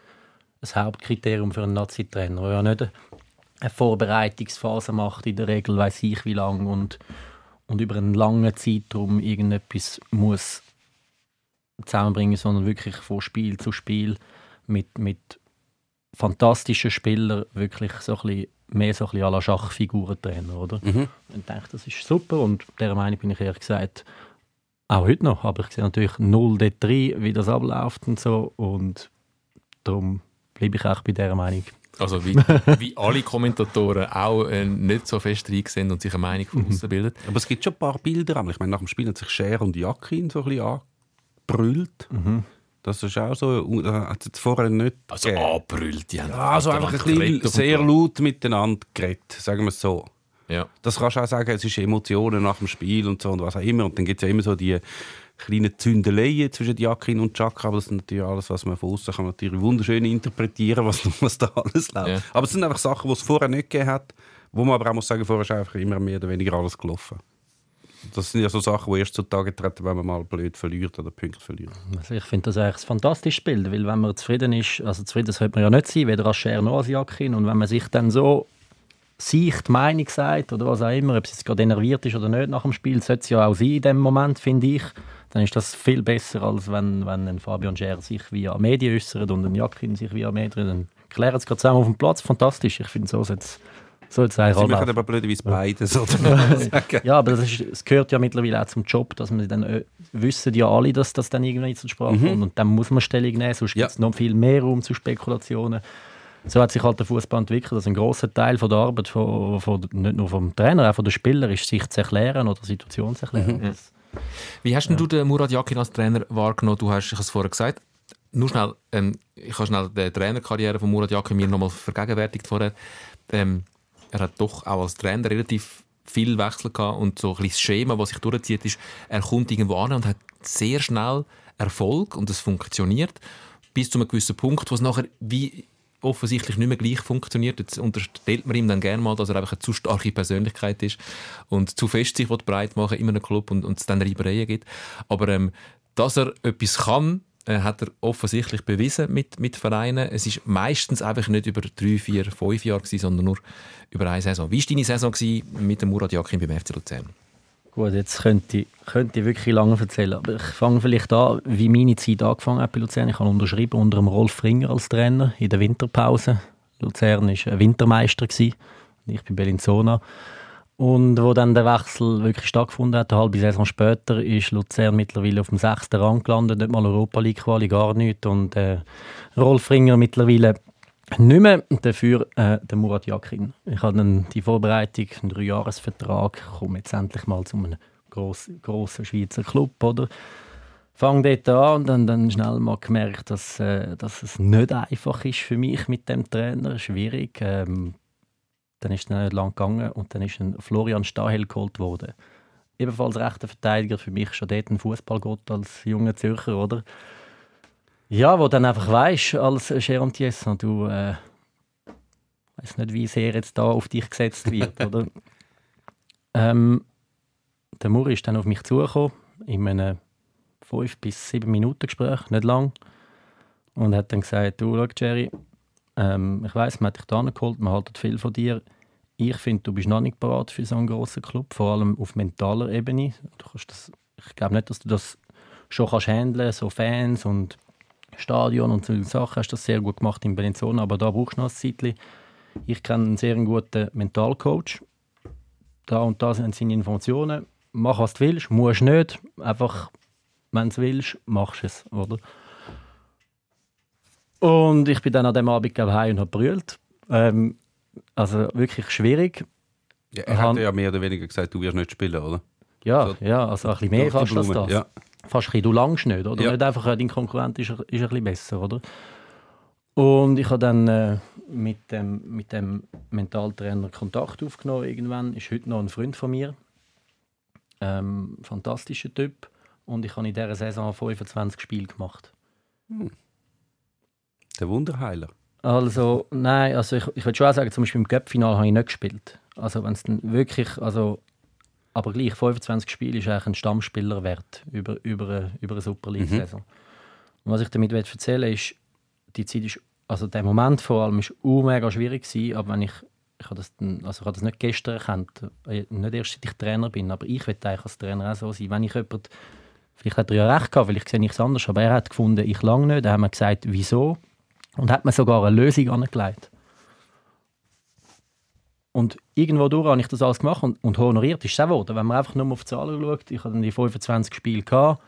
das Hauptkriterium für einen Nazi-Trainer, der ja nicht eine Vorbereitungsphase macht, in der Regel weiß ich wie lange und, und über einen langen Zeitraum irgendetwas muss zusammenbringen, sondern wirklich von Spiel zu Spiel mit, mit fantastischen Spielern wirklich so ein bisschen, mehr so ein bisschen à la Schachfigurentrainer, oder? Mhm. Ich denke, das ist super und der Meinung bin ich ehrlich gesagt auch heute noch, aber ich sehe natürlich null dort drin, wie das abläuft und so und darum bleibe ich auch bei dieser Meinung. Also wie, wie alle Kommentatoren auch äh, nicht so fest rein sind und sich eine Meinung von außen bilden. Aber es gibt schon ein paar Bilder. Ich meine, nach dem Spiel hat sich Scher und Jakin so ein bisschen angebrüllt. Das ist auch so, äh, hat es jetzt vorher nicht Also gegeben. anbrüllt, die haben Ja, also einfach ein bisschen sehr laut miteinander geredet, sagen wir es so. Ja. Das kannst du auch sagen, es ist Emotionen nach dem Spiel und so und was auch immer. Und dann gibt es ja immer so die kleinen Zündeleien zwischen Jakin und Chaka, aber das ist natürlich alles, was man von außen kann natürlich wunderschön interpretieren, was, was da alles läuft. Ja. Aber es sind einfach Sachen, die es vorher nicht gegeben hat, wo man aber auch muss sagen, vorher ist einfach immer mehr oder weniger alles gelaufen. Das sind ja so Sachen, die erst zutage treten, wenn man mal blöd verliert oder Punkte verliert. Also ich finde das eigentlich ein fantastisches Bild, weil wenn man zufrieden ist, also zufrieden sollte man ja nicht sein, weder als Scher noch als Jakin und wenn man sich dann so sich die Meinung sagt oder was auch immer, ob es jetzt gerade enerviert ist oder nicht nach dem Spiel, sollte es ja auch sein in dem Moment, finde ich, dann ist das viel besser, als wenn, wenn ein Fabian Scher sich via Medien äußert und ein Jakin sich via Medien, dann klären sie gerade zusammen auf dem Platz, fantastisch, ich finde so sollte es es eigentlich Sie machen aber blöderweise beides. Ja, aber das ist, es gehört ja mittlerweile auch zum Job, dass man dann äh, wissen ja alle, dass das dann irgendwie zur Sprache kommt und dann muss man Stellung nehmen, sonst Ja. gibt es noch viel mehr Raum zu Spekulationen. So hat sich halt der Fußball entwickelt, dass ein großer Teil von der Arbeit von, von, nicht nur vom Trainer, auch von den Spielern, ist sich zu erklären oder Situation zu erklären. Das- Wie hast denn du den Murat Yakin als Trainer wahrgenommen? Du hast ich es vorher gesagt. Nur schnell, ähm, ich habe schnell die Trainerkarriere von Murat Yakin mir nochmal vergegenwärtigt vorher. Ähm, er hat doch auch als Trainer relativ viel Wechsel gehabt und so ein bisschen das Schema, was sich durchzieht, ist, er kommt irgendwo an und hat sehr schnell Erfolg und es funktioniert bis zu einem gewissen Punkt, wo es nachher wie offensichtlich nicht mehr gleich funktioniert. Jetzt unterstellt man ihm dann gerne mal, dass er einfach eine zu starke Persönlichkeit ist und zu fest sich breit machen in einem Club und, und es dann Reibereien gibt. Aber ähm, dass er etwas kann, äh, hat er offensichtlich bewiesen mit, mit Vereinen. Es ist meistens einfach nicht über drei, vier, fünf Jahre gewesen, sondern nur über eine Saison. Wie war deine Saison mit dem Murat Yakin beim FC Luzern? Gut, jetzt könnte ich, könnte ich wirklich lange erzählen, aber ich fange vielleicht an, wie meine Zeit angefangen hat bei Luzern. Ich habe unterschrieben unter dem Rolf Ringer als Trainer in der Winterpause. Luzern war ein Wintermeister, gewesen. ich bin Bellinzona. Und wo dann der Wechsel wirklich stattgefunden hat, eine halbe Saison später, ist Luzern mittlerweile auf dem sechsten Rang gelandet, nicht mal Europa League Quali, gar nicht. Und äh, Rolf Ringer mittlerweile nicht mehr, dafür äh, der Murat Yakin. Ich habe dann die Vorbereitung, einen Dreijahresvertrag, komme jetzt endlich mal zu einem grossen, grossen Schweizer Club, oder? Fange dort an und dann, dann schnell mal gemerkt, dass, äh, dass es nicht einfach ist für mich mit dem Trainer, schwierig. Ähm, dann ist es nicht lang gegangen und dann ist ein Florian Stahel geholt worden. Ebenfalls rechter Verteidiger, für mich schon dort ein Fußballgott als junger Zürcher, oder? Ja, wo dann einfach weisst, als Thiesson, du äh, weiß nicht, wie sehr jetzt da auf dich gesetzt wird, oder? Ähm, der Muri ist dann auf mich zugekommen, in einem 5 bis 7 Minuten Gespräch, nicht lang, und hat dann gesagt, du, schau, Jerry, ähm, ich weiß, man hat dich da geholt, man haltet viel von dir. Ich finde, du bist noch nicht bereit für so einen grossen Club, vor allem auf mentaler Ebene. Du kannst das, ich glaube nicht, dass du das schon kannst handeln, so Fans und Stadion und solche Sachen. Hast das sehr gut gemacht in Bellinzona, aber da brauchst du noch ein Zeitchen. Ich kenne einen sehr guten Mentalcoach. Da und da sind seine Informationen. Mach, was du willst, musst nicht. Einfach, wenn du willst, machst du es, oder? Und ich bin dann an dem Abend heim und habe brüllt. Ähm, also wirklich schwierig. Ja, er hat ja mehr oder weniger gesagt, du wirst nicht spielen, oder? Ja, So, ja also ein bisschen mehr als Blume, das. Ja. Fast ein bisschen, du langst nicht, oder? Ja. Nicht einfach, äh, dein Konkurrent ist, ist ein bisschen besser, oder? Und ich habe dann äh, mit, dem, mit dem Mentaltrainer Kontakt aufgenommen irgendwann. Ist heute noch ein Freund von mir. Ähm, fantastischer Typ. Und ich habe in dieser Saison 25 Spiele gemacht. Der Wunderheiler. Also, nein, also ich, ich würde schon auch sagen, zum Beispiel im Cup-Final habe ich nicht gespielt. Also wenn es dann wirklich, also, aber gleich, 25 Spiele ist eigentlich ein Stammspieler wert über, über, eine- über eine Super League-Saison. Und was ich damit will erzählen ist, die Zeit ist, also der Moment vor allem ist mega schwierig gewesen, aber wenn ich, ich habe das, also ich habe das nicht gestern erkannt, äh, nicht erst seit ich Trainer bin, aber ich will eigentlich als Trainer auch so sein. Wenn ich jemand, vielleicht hat er ja recht gehabt, vielleicht sehe ich es anders, aber er hat gefunden, ich lang nicht, dann haben wir gesagt, wieso, und hat mir sogar eine Lösung angelegt. Und irgendwo durch habe ich das alles gemacht und, und honoriert ist es auch geworden. Wenn man einfach nur auf die Zahlen schaut, ich hatte die 25 Spiele gehabt,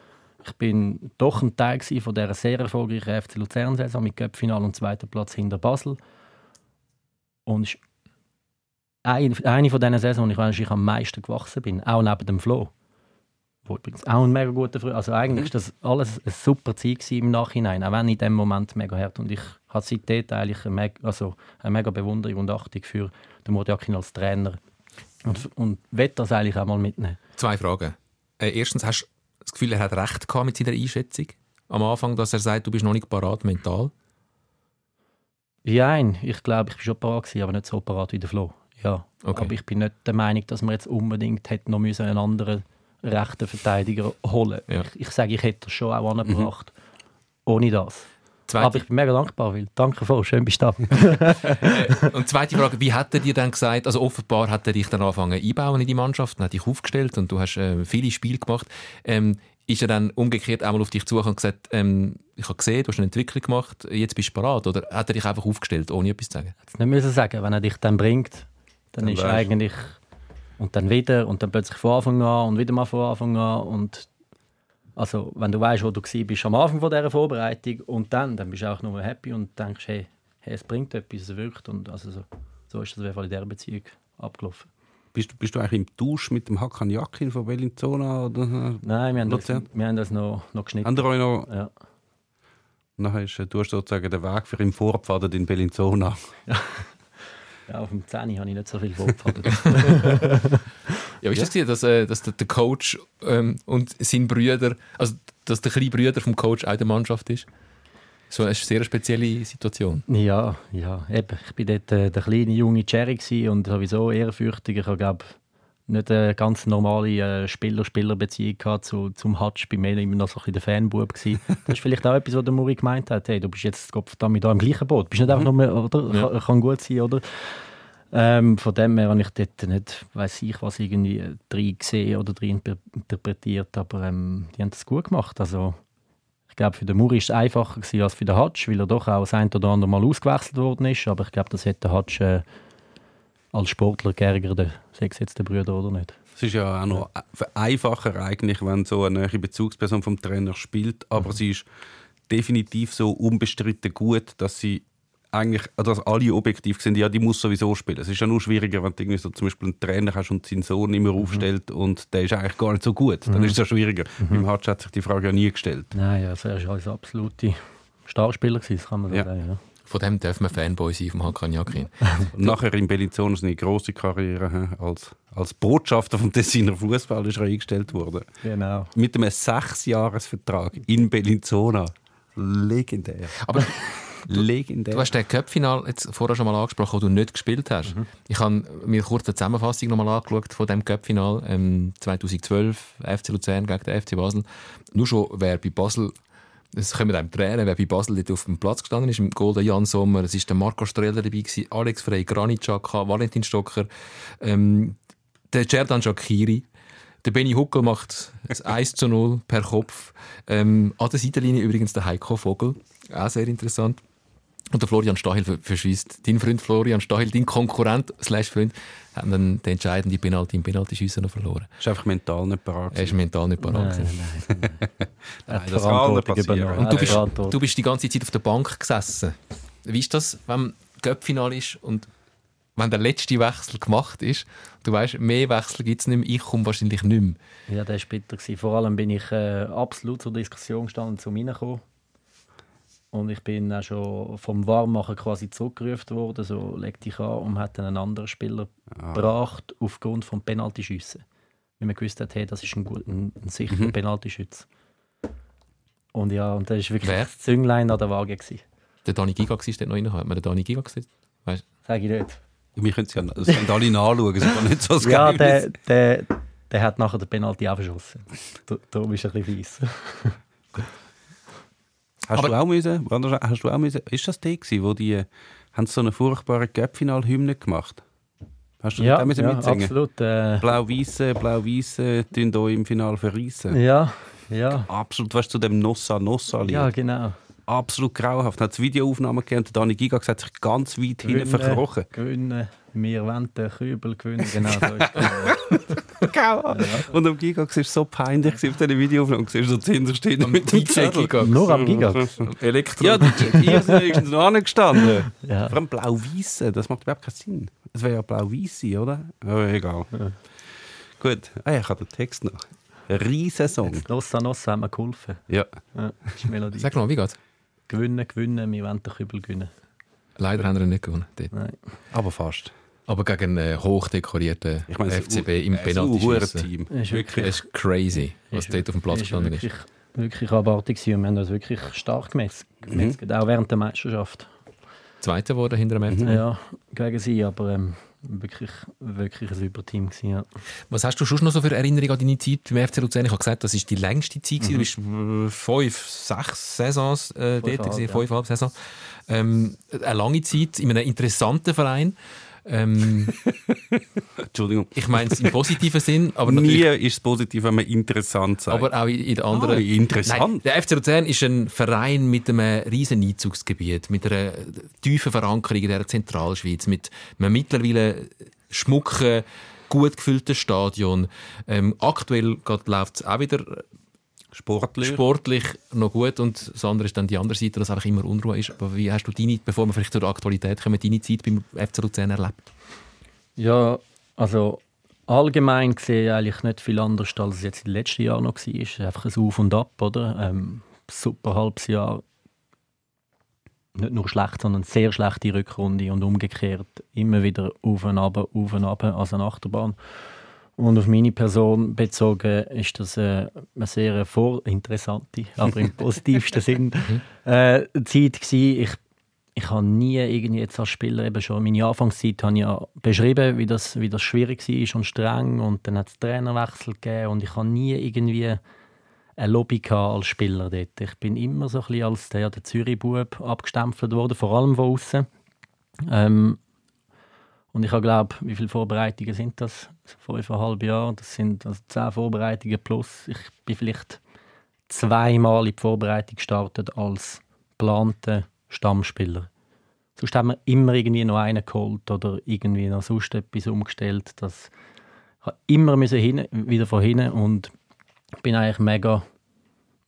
ich bin doch ein Teil von dieser sehr erfolgreichen FC Luzern-Saison mit Cup-Final und zweiter Platz hinter Basel. Und es ist ein, eine von diesen Saisons, ich wahrscheinlich am meisten gewachsen bin, auch neben dem Flo. Wo übrigens auch ein mega guter Freund Also eigentlich war das alles ein super gewesen im Nachhinein, auch wenn in dem Moment mega hart. Und ich habe seitdem eigentlich eine mega, also eine mega Bewunderung und Achtung für den Modiakin als Trainer. Und, und will das eigentlich auch mal mitnehmen. Zwei Fragen. Äh, erstens, hast du das Gefühl, er hat recht gehabt mit seiner Einschätzung am Anfang, dass er sagt, du bist noch nicht parat mental? Ja, ich glaube, ich war schon parat, gewesen, aber nicht so parat wie der Flo. Ja. Okay. Aber ich bin nicht der Meinung, dass man jetzt unbedingt hätte noch müssen einen anderen rechten Verteidiger holen Ja. ich, ich sage, ich hätte das schon auch angebracht. Ohne das. Zweite, Aber ich bin mega dankbar, weil danke voll, schön bist du da. und zweite Frage, wie hat er dir dann gesagt, also offenbar hat er dich dann angefangen einbauen in die Mannschaft, und hat dich aufgestellt und du hast äh, viele Spiele gemacht. Ähm, ist er dann umgekehrt einmal auf dich zu und gesagt, ähm, ich habe gesehen, du hast eine Entwicklung gemacht, jetzt bist du parat? Oder hat er dich einfach aufgestellt, ohne etwas zu sagen? Hätte nicht müssen sagen, wenn er dich dann bringt, dann, Dann ist du. eigentlich und dann wieder und dann plötzlich von Anfang an und wieder mal von Anfang an und also wenn du weißt, wo du bist am Anfang von dieser Vorbereitung und dann, dann bist du auch nur happy und denkst, hey, hey es bringt etwas, es wirkt und also so, so ist das auf jeden Fall in dieser Beziehung abgelaufen. Bist, du- bist du eigentlich im Tausch mit dem Hakan Yakin von Bellinzona? Oder? Nein, wir haben das, wir haben das noch, noch geschnitten. Habt ihr euch noch, Ja. nachher ist, äh, du hast sozusagen den Weg für ihn vorgepfadet in Bellinzona. ja, auf dem 10 habe ich nicht so viel vorgefallen. Ja, ist das gewesen, dass, äh, dass der, der Coach ähm, und sein Brüder, also dass der kleine Brüder vom Coach auch in der Mannschaft ist? So eine sehr spezielle Situation. Ja, ja, eben. Ich bin dort äh, der kleine junge Jerry und sowieso ehrfürchtig. Ich habe nicht eine ganz normale äh, Spieler-Spieler-Beziehung zu, zum Hutch. Bei mir immer noch so ein bisschen der Fanbub gsi. Das ist vielleicht auch etwas, was der Muri gemeint hat. Hey, du bist jetzt Gottverdammt da im gleichen Boot. Du bist nicht einfach nur, mehr, oder? Ja. Kann, kann gut sein, oder? Ähm, von dem her habe ich dort nicht, weiß ich was, irgendwie drin gesehen oder drin inter- interpretiert, aber ähm, die haben das gut gemacht. Also, ich glaube, für den Muri war es einfacher gewesen als für den Hatsch, weil er doch auch das ein oder andere Mal ausgewechselt worden ist. Aber ich glaube, das hätte der Hatsch äh, als Sportler geärgert, sei es jetzt der Brüder oder nicht. Es ist ja auch noch einfacher eigentlich, wenn so eine neue Bezugsperson vom Trainer spielt, aber sie ist definitiv so unbestritten gut, dass sie eigentlich, also dass alle objektiv sind, ja, die muss sowieso spielen. Es ist ja nur schwieriger, wenn du irgendwie so zum Beispiel einen Trainer hast und seinen Sohn immer aufstellt und der ist eigentlich gar nicht so gut. Dann ist es ja schwieriger. Beim Hatsch hat sich die Frage ja nie gestellt. Nein, also er war als absolute Starspieler, gewesen, das kann man so Ja. sagen. Ja. Von dem darf man Fanboy sein vom Hakan Yakin. Nachher in Bellinzona eine große Karriere als, als Botschafter vom Tessiner Fußball ist er eingestellt worden. Genau. Mit einem Sechsjahresvertrag in Bellinzona. Legendär. Aber Legendär. du hast den Cup-Final vorher schon mal angesprochen, wo du nicht gespielt hast. Ich habe mir kurz eine Zusammenfassung noch mal angeschaut von dem Cup-Final ähm, 2012, FC Luzern gegen den FC Basel. Nur schon, wer bei Basel es kommen einem Tränen, wer bei Basel dort auf dem Platz gestanden ist, im Golden Jan Sommer. Es war der Marco Streller dabei, gewesen, Alex Frey, Granit Xhaka, Valentin Stocker, ähm, der Cerdan Shakiri. Der Benny Huckel macht das 1 zu 0 per Kopf. Ähm, an der Seitenlinie übrigens der Heiko Vogel. Auch sehr interessant. Und der Florian Stahel ver- verschießt. Dein Freund Florian Stahel, dein Konkurrent slash Freund, hat dann den entscheidenden Penalty im Penaltyschiessen noch verloren. ist einfach mental nicht parat. Er ist mental nicht parat. Nein, nein, nein. Nein, das kann nicht passieren. Und du bist, du bist die ganze Zeit auf der Bank gesessen. Wie ist das, wenn Göppfinal ist und wenn der letzte Wechsel gemacht ist, du weißt, mehr Wechsel gibt es nicht mehr, ich komme wahrscheinlich nicht mehr. Ja, der war bitter. gewesen. Vor allem bin ich äh, absolut zur Diskussion gestanden, zu mir gekommen. Und ich bin auch schon vom Warmmachen quasi zurückgerufen worden, so leg dich an und hat dann einen anderen Spieler gebracht aufgrund vom Penaltyschiessen. Weil man gewusst hat, hey, das ist ein, gut, ein, ein sicherer Penaltyschütze. Und ja, und das war wirklich Wer? das Zünglein an der Waage. Gewesen. Der Dani Giga war dort noch rein. Hat man den Dani Giga gesehen? Weißt, Sag ich nicht. Wir können es ja das können alle nachschauen. Es ist nicht so das Ja, der, der, der hat nachher den Penalty auch verschossen. Da- Darum ist er ein bisschen fies. Hast Aber- du auch müssen, hast du auch müssen, ist das der gewesen, wo die, haben so eine furchtbare Cup-Final-Hymne gemacht? Hast du Ja, da müssen ja mitsingen? absolut. Äh, Blau-Weiße, Blau-Weiße, tun euch im Finale verreissen. ja, ja, Absolut, weißt du, zu dem Nossa-Nossa-Lied. ja, genau. Absolut grauenhaft. Dann hat es Videoaufnahmen gegeben und Dani Giga hat sich ganz weit hinten verkrochen. Gewinnen, wir wollen den Kübel gewinnen. Genau so ist es. Und am Giga war es so peinlich auf diesen Videoaufnahmen. Du so dahinter stehen mit dem Zettel. Nur am Gigax. Elektro. Ja, ihr seid noch angestanden. Ja. Vor allem blau-weiße, das macht überhaupt keinen Sinn. Es wäre ja blau-weiße, oder? Aber egal. Gut, ah, ja, ich habe den Text noch. Riesensong. Nossa Nossa haben mir geholfen. Ja. Ja, das ist die Melodie. Sag mal, wie geht's? Gewinnen, gewinnen, wir wollen den Kübel gewinnen. Leider haben wir ihn nicht gewonnen. Dort. Nein. Aber fast. Aber gegen einen hochdekorierten Ich meine, es ist FCB im ein penalty Team. Ist Das crazy, was ist dort auf dem Platz ist gestanden ist. wirklich, wirklich abartig gewesen. und wir haben uns wirklich stark gemessen. gemessen Auch während der Meisterschaft. Zweiter wurde hinter dem FC. Ja, gegen sie, aber ähm, wirklich, wirklich ein super Team gewesen, ja. Was hast du schon noch so für Erinnerungen an deine Zeit beim FC Luzern? Ich habe gesagt, das ist die längste Zeit. gewesen. Du bist äh, fünf, sechs Saisons äh, dort, Fünfeinhalb, gewesen, ja. fünfeinhalb Saison. Ähm, eine lange Zeit in einem interessanten Verein. Ähm, Entschuldigung. ich meine es im positiven Sinn, aber Nie natürlich ist es positiv, wenn man interessant sagt. aber auch in, in der anderen. Ah, interessant. Nein, der FC Luzern ist ein Verein mit einem riesen Einzugsgebiet, mit einer tiefen Verankerung in der Zentralschweiz, mit einem mittlerweile schmucken, gut gefüllten Stadion. Ähm, aktuell läuft es auch wieder Sportlich. sportlich noch gut und das andere ist dann die andere Seite, dass einfach immer Unruhe ist. Aber wie hast du deine, bevor wir vielleicht zur Aktualität kommen, deine Zeit beim FC Luzern erlebt? Ja, also allgemein gesehen eigentlich nicht viel anders, als es jetzt in den letzten Jahren noch war. Es ist einfach ein Auf und Ab, oder? Ähm, super halbes Jahr. Nicht nur schlecht, sondern sehr schlechte Rückrunde und umgekehrt immer wieder auf und ab, auf und ab, also eine Achterbahn. Und auf meine Person bezogen ist das äh, eine sehr vorinteressante, aber im positivsten Sinn, äh, Zeit gewesen. Ich ich habe nie irgendwie jetzt als Spieler eben schon meine Anfangszeit habe ich ja beschrieben, wie das, wie das schwierig war und streng und dann hat es Trainerwechsel gegeben und ich habe nie irgendwie eine Lobby als Spieler dort. Ich bin immer so ein bisschen als der, der Zürich-Bub abgestempelt worden, vor allem von außen. Ähm, und ich habe glaube, wie viele Vorbereitungen sind das? Fünfeinhalb Jahre. Das sind also zehn Vorbereitungen plus. Ich bin vielleicht zweimal in die Vorbereitung gestartet als geplanter Stammspieler. Sonst haben wir immer irgendwie noch einen geholt oder irgendwie noch sonst etwas umgestellt. Das immer müssen hin, wieder von hinten und bin eigentlich mega,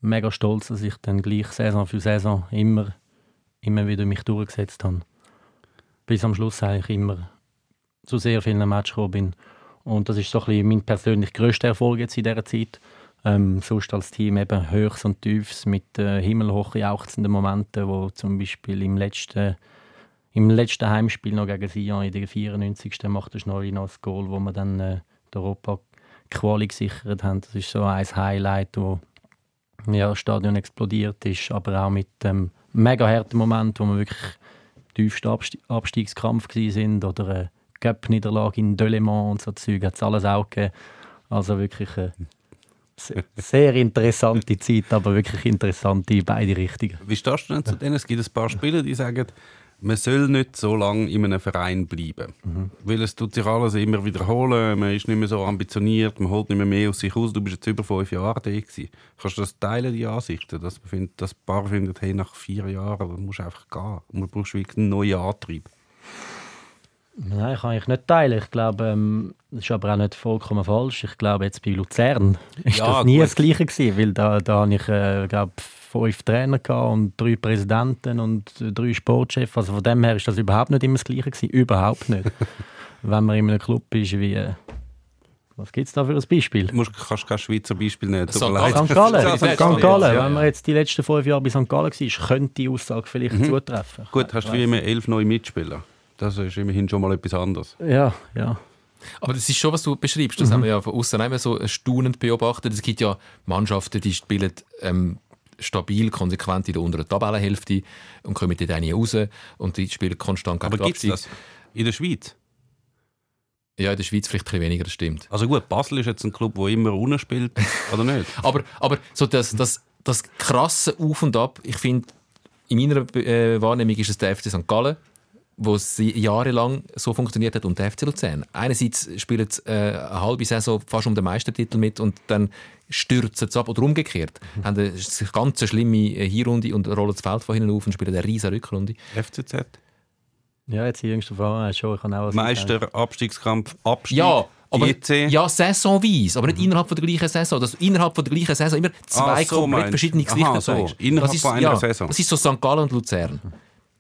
mega stolz, dass ich dann gleich Saison für Saison immer, immer wieder mich durchgesetzt habe. Bis am Schluss eigentlich immer zu sehr vielen Matches gekommen bin. Und das ist so ein mein persönlich grösster Erfolg jetzt in dieser Zeit. Ähm, sonst als Team eben Höchst und Tiefs mit äh, himmelhoch jauchzenden Momenten, wo zum Beispiel im letzten, im letzten Heimspiel noch gegen Sion in der 94. macht der Schnolli noch das Goal, wo wir dann äh, die Europa-Quali gesichert haben. Das ist so ein Highlight, wo ja, das Stadion explodiert ist, aber auch mit dem mega harten Moment, wo wir wirklich tiefsten Absti Abstiegskampf sind oder eine Cup-Niederlage in Delemont und so Zeug, hat es alles auch gegeben. Also wirklich eine se- sehr interessante Zeit, aber wirklich interessante in beide Richtungen. Wie stehst du denn zu denen? Es gibt ein paar Spieler, die sagen, man soll nicht so lange in einem Verein bleiben. Weil es tut sich alles immer wiederholen, man ist nicht mehr so ambitioniert, man holt nicht mehr mehr aus sich aus. Du bist jetzt über fünf Jahre da gewesen. Kannst du das teilen, die Ansichten? Dass man findet, dass ein paar finden, hey, nach vier Jahren dann musst du einfach gehen. Man brauchst wirklich einen neuen Antrieb. Nein, kann ich nicht teilen. Ich glaube, ähm, das ist aber auch nicht vollkommen falsch. Ich glaube, jetzt bei Luzern ist Ja, das nie gut. das Gleiche gewesen, weil da, da habe ich, äh, glaube fünf Trainer gehabt und drei Präsidenten und drei Sportchefs. Also von dem her ist das überhaupt nicht immer das Gleiche gewesen. Überhaupt nicht. Wenn man in einem Club ist wie... Äh, was gibt es da für ein Beispiel? Du musst, kannst kein Schweizer Beispiel nehmen. St. Gallen. St. Gallen, St. Gallen. Wenn man jetzt die letzten fünf Jahre bei St. Gallen war, könnte die Aussage vielleicht zutreffen. Gut, hast du wie immer elf neue Mitspieler. Das ist immerhin schon mal etwas anderes. Ja, ja. Aber das ist schon, was du beschreibst. Das haben wir ja von außen immer so staunend beobachtet. Es gibt ja Mannschaften, die spielen ähm, stabil, konsequent in der unteren Tabellenhälfte und kommen dort nie raus. Und die spielen konstant gegen Aber gibt es Abstieg. das in der Schweiz? Ja, in der Schweiz vielleicht ein bisschen weniger, das stimmt. Also gut, Basel ist jetzt ein Club, der immer unten spielt, oder nicht? Aber, aber so das, das, das krasse Auf und Ab, ich finde, in meiner äh, Wahrnehmung ist es der FC St. Gallen, wo es jahrelang so funktioniert hat und der FC Luzern. Einerseits spielen sie äh, eine halbe Saison fast um den Meistertitel mit und dann stürzen sie ab oder umgekehrt. Mhm. Haben eine ganz schlimme äh, Hinrunde und rollen das Feld von hinten auf und spielen eine riesige Rückrunde. FCZ. Ja, jetzt die jüngste Frage schon. Ich kann auch was Meister, Abstiegskampf, Abstieg. Ja, aber ja, saisonweise, aber nicht innerhalb von der gleichen Saison. Dass du innerhalb von der gleichen Saison immer zwei Ah, so komplett meinst verschiedene. Gesichter Aha, so. Innerhalb das ist, von einer ja, Saison. Das ist so St. Gallen und Luzern.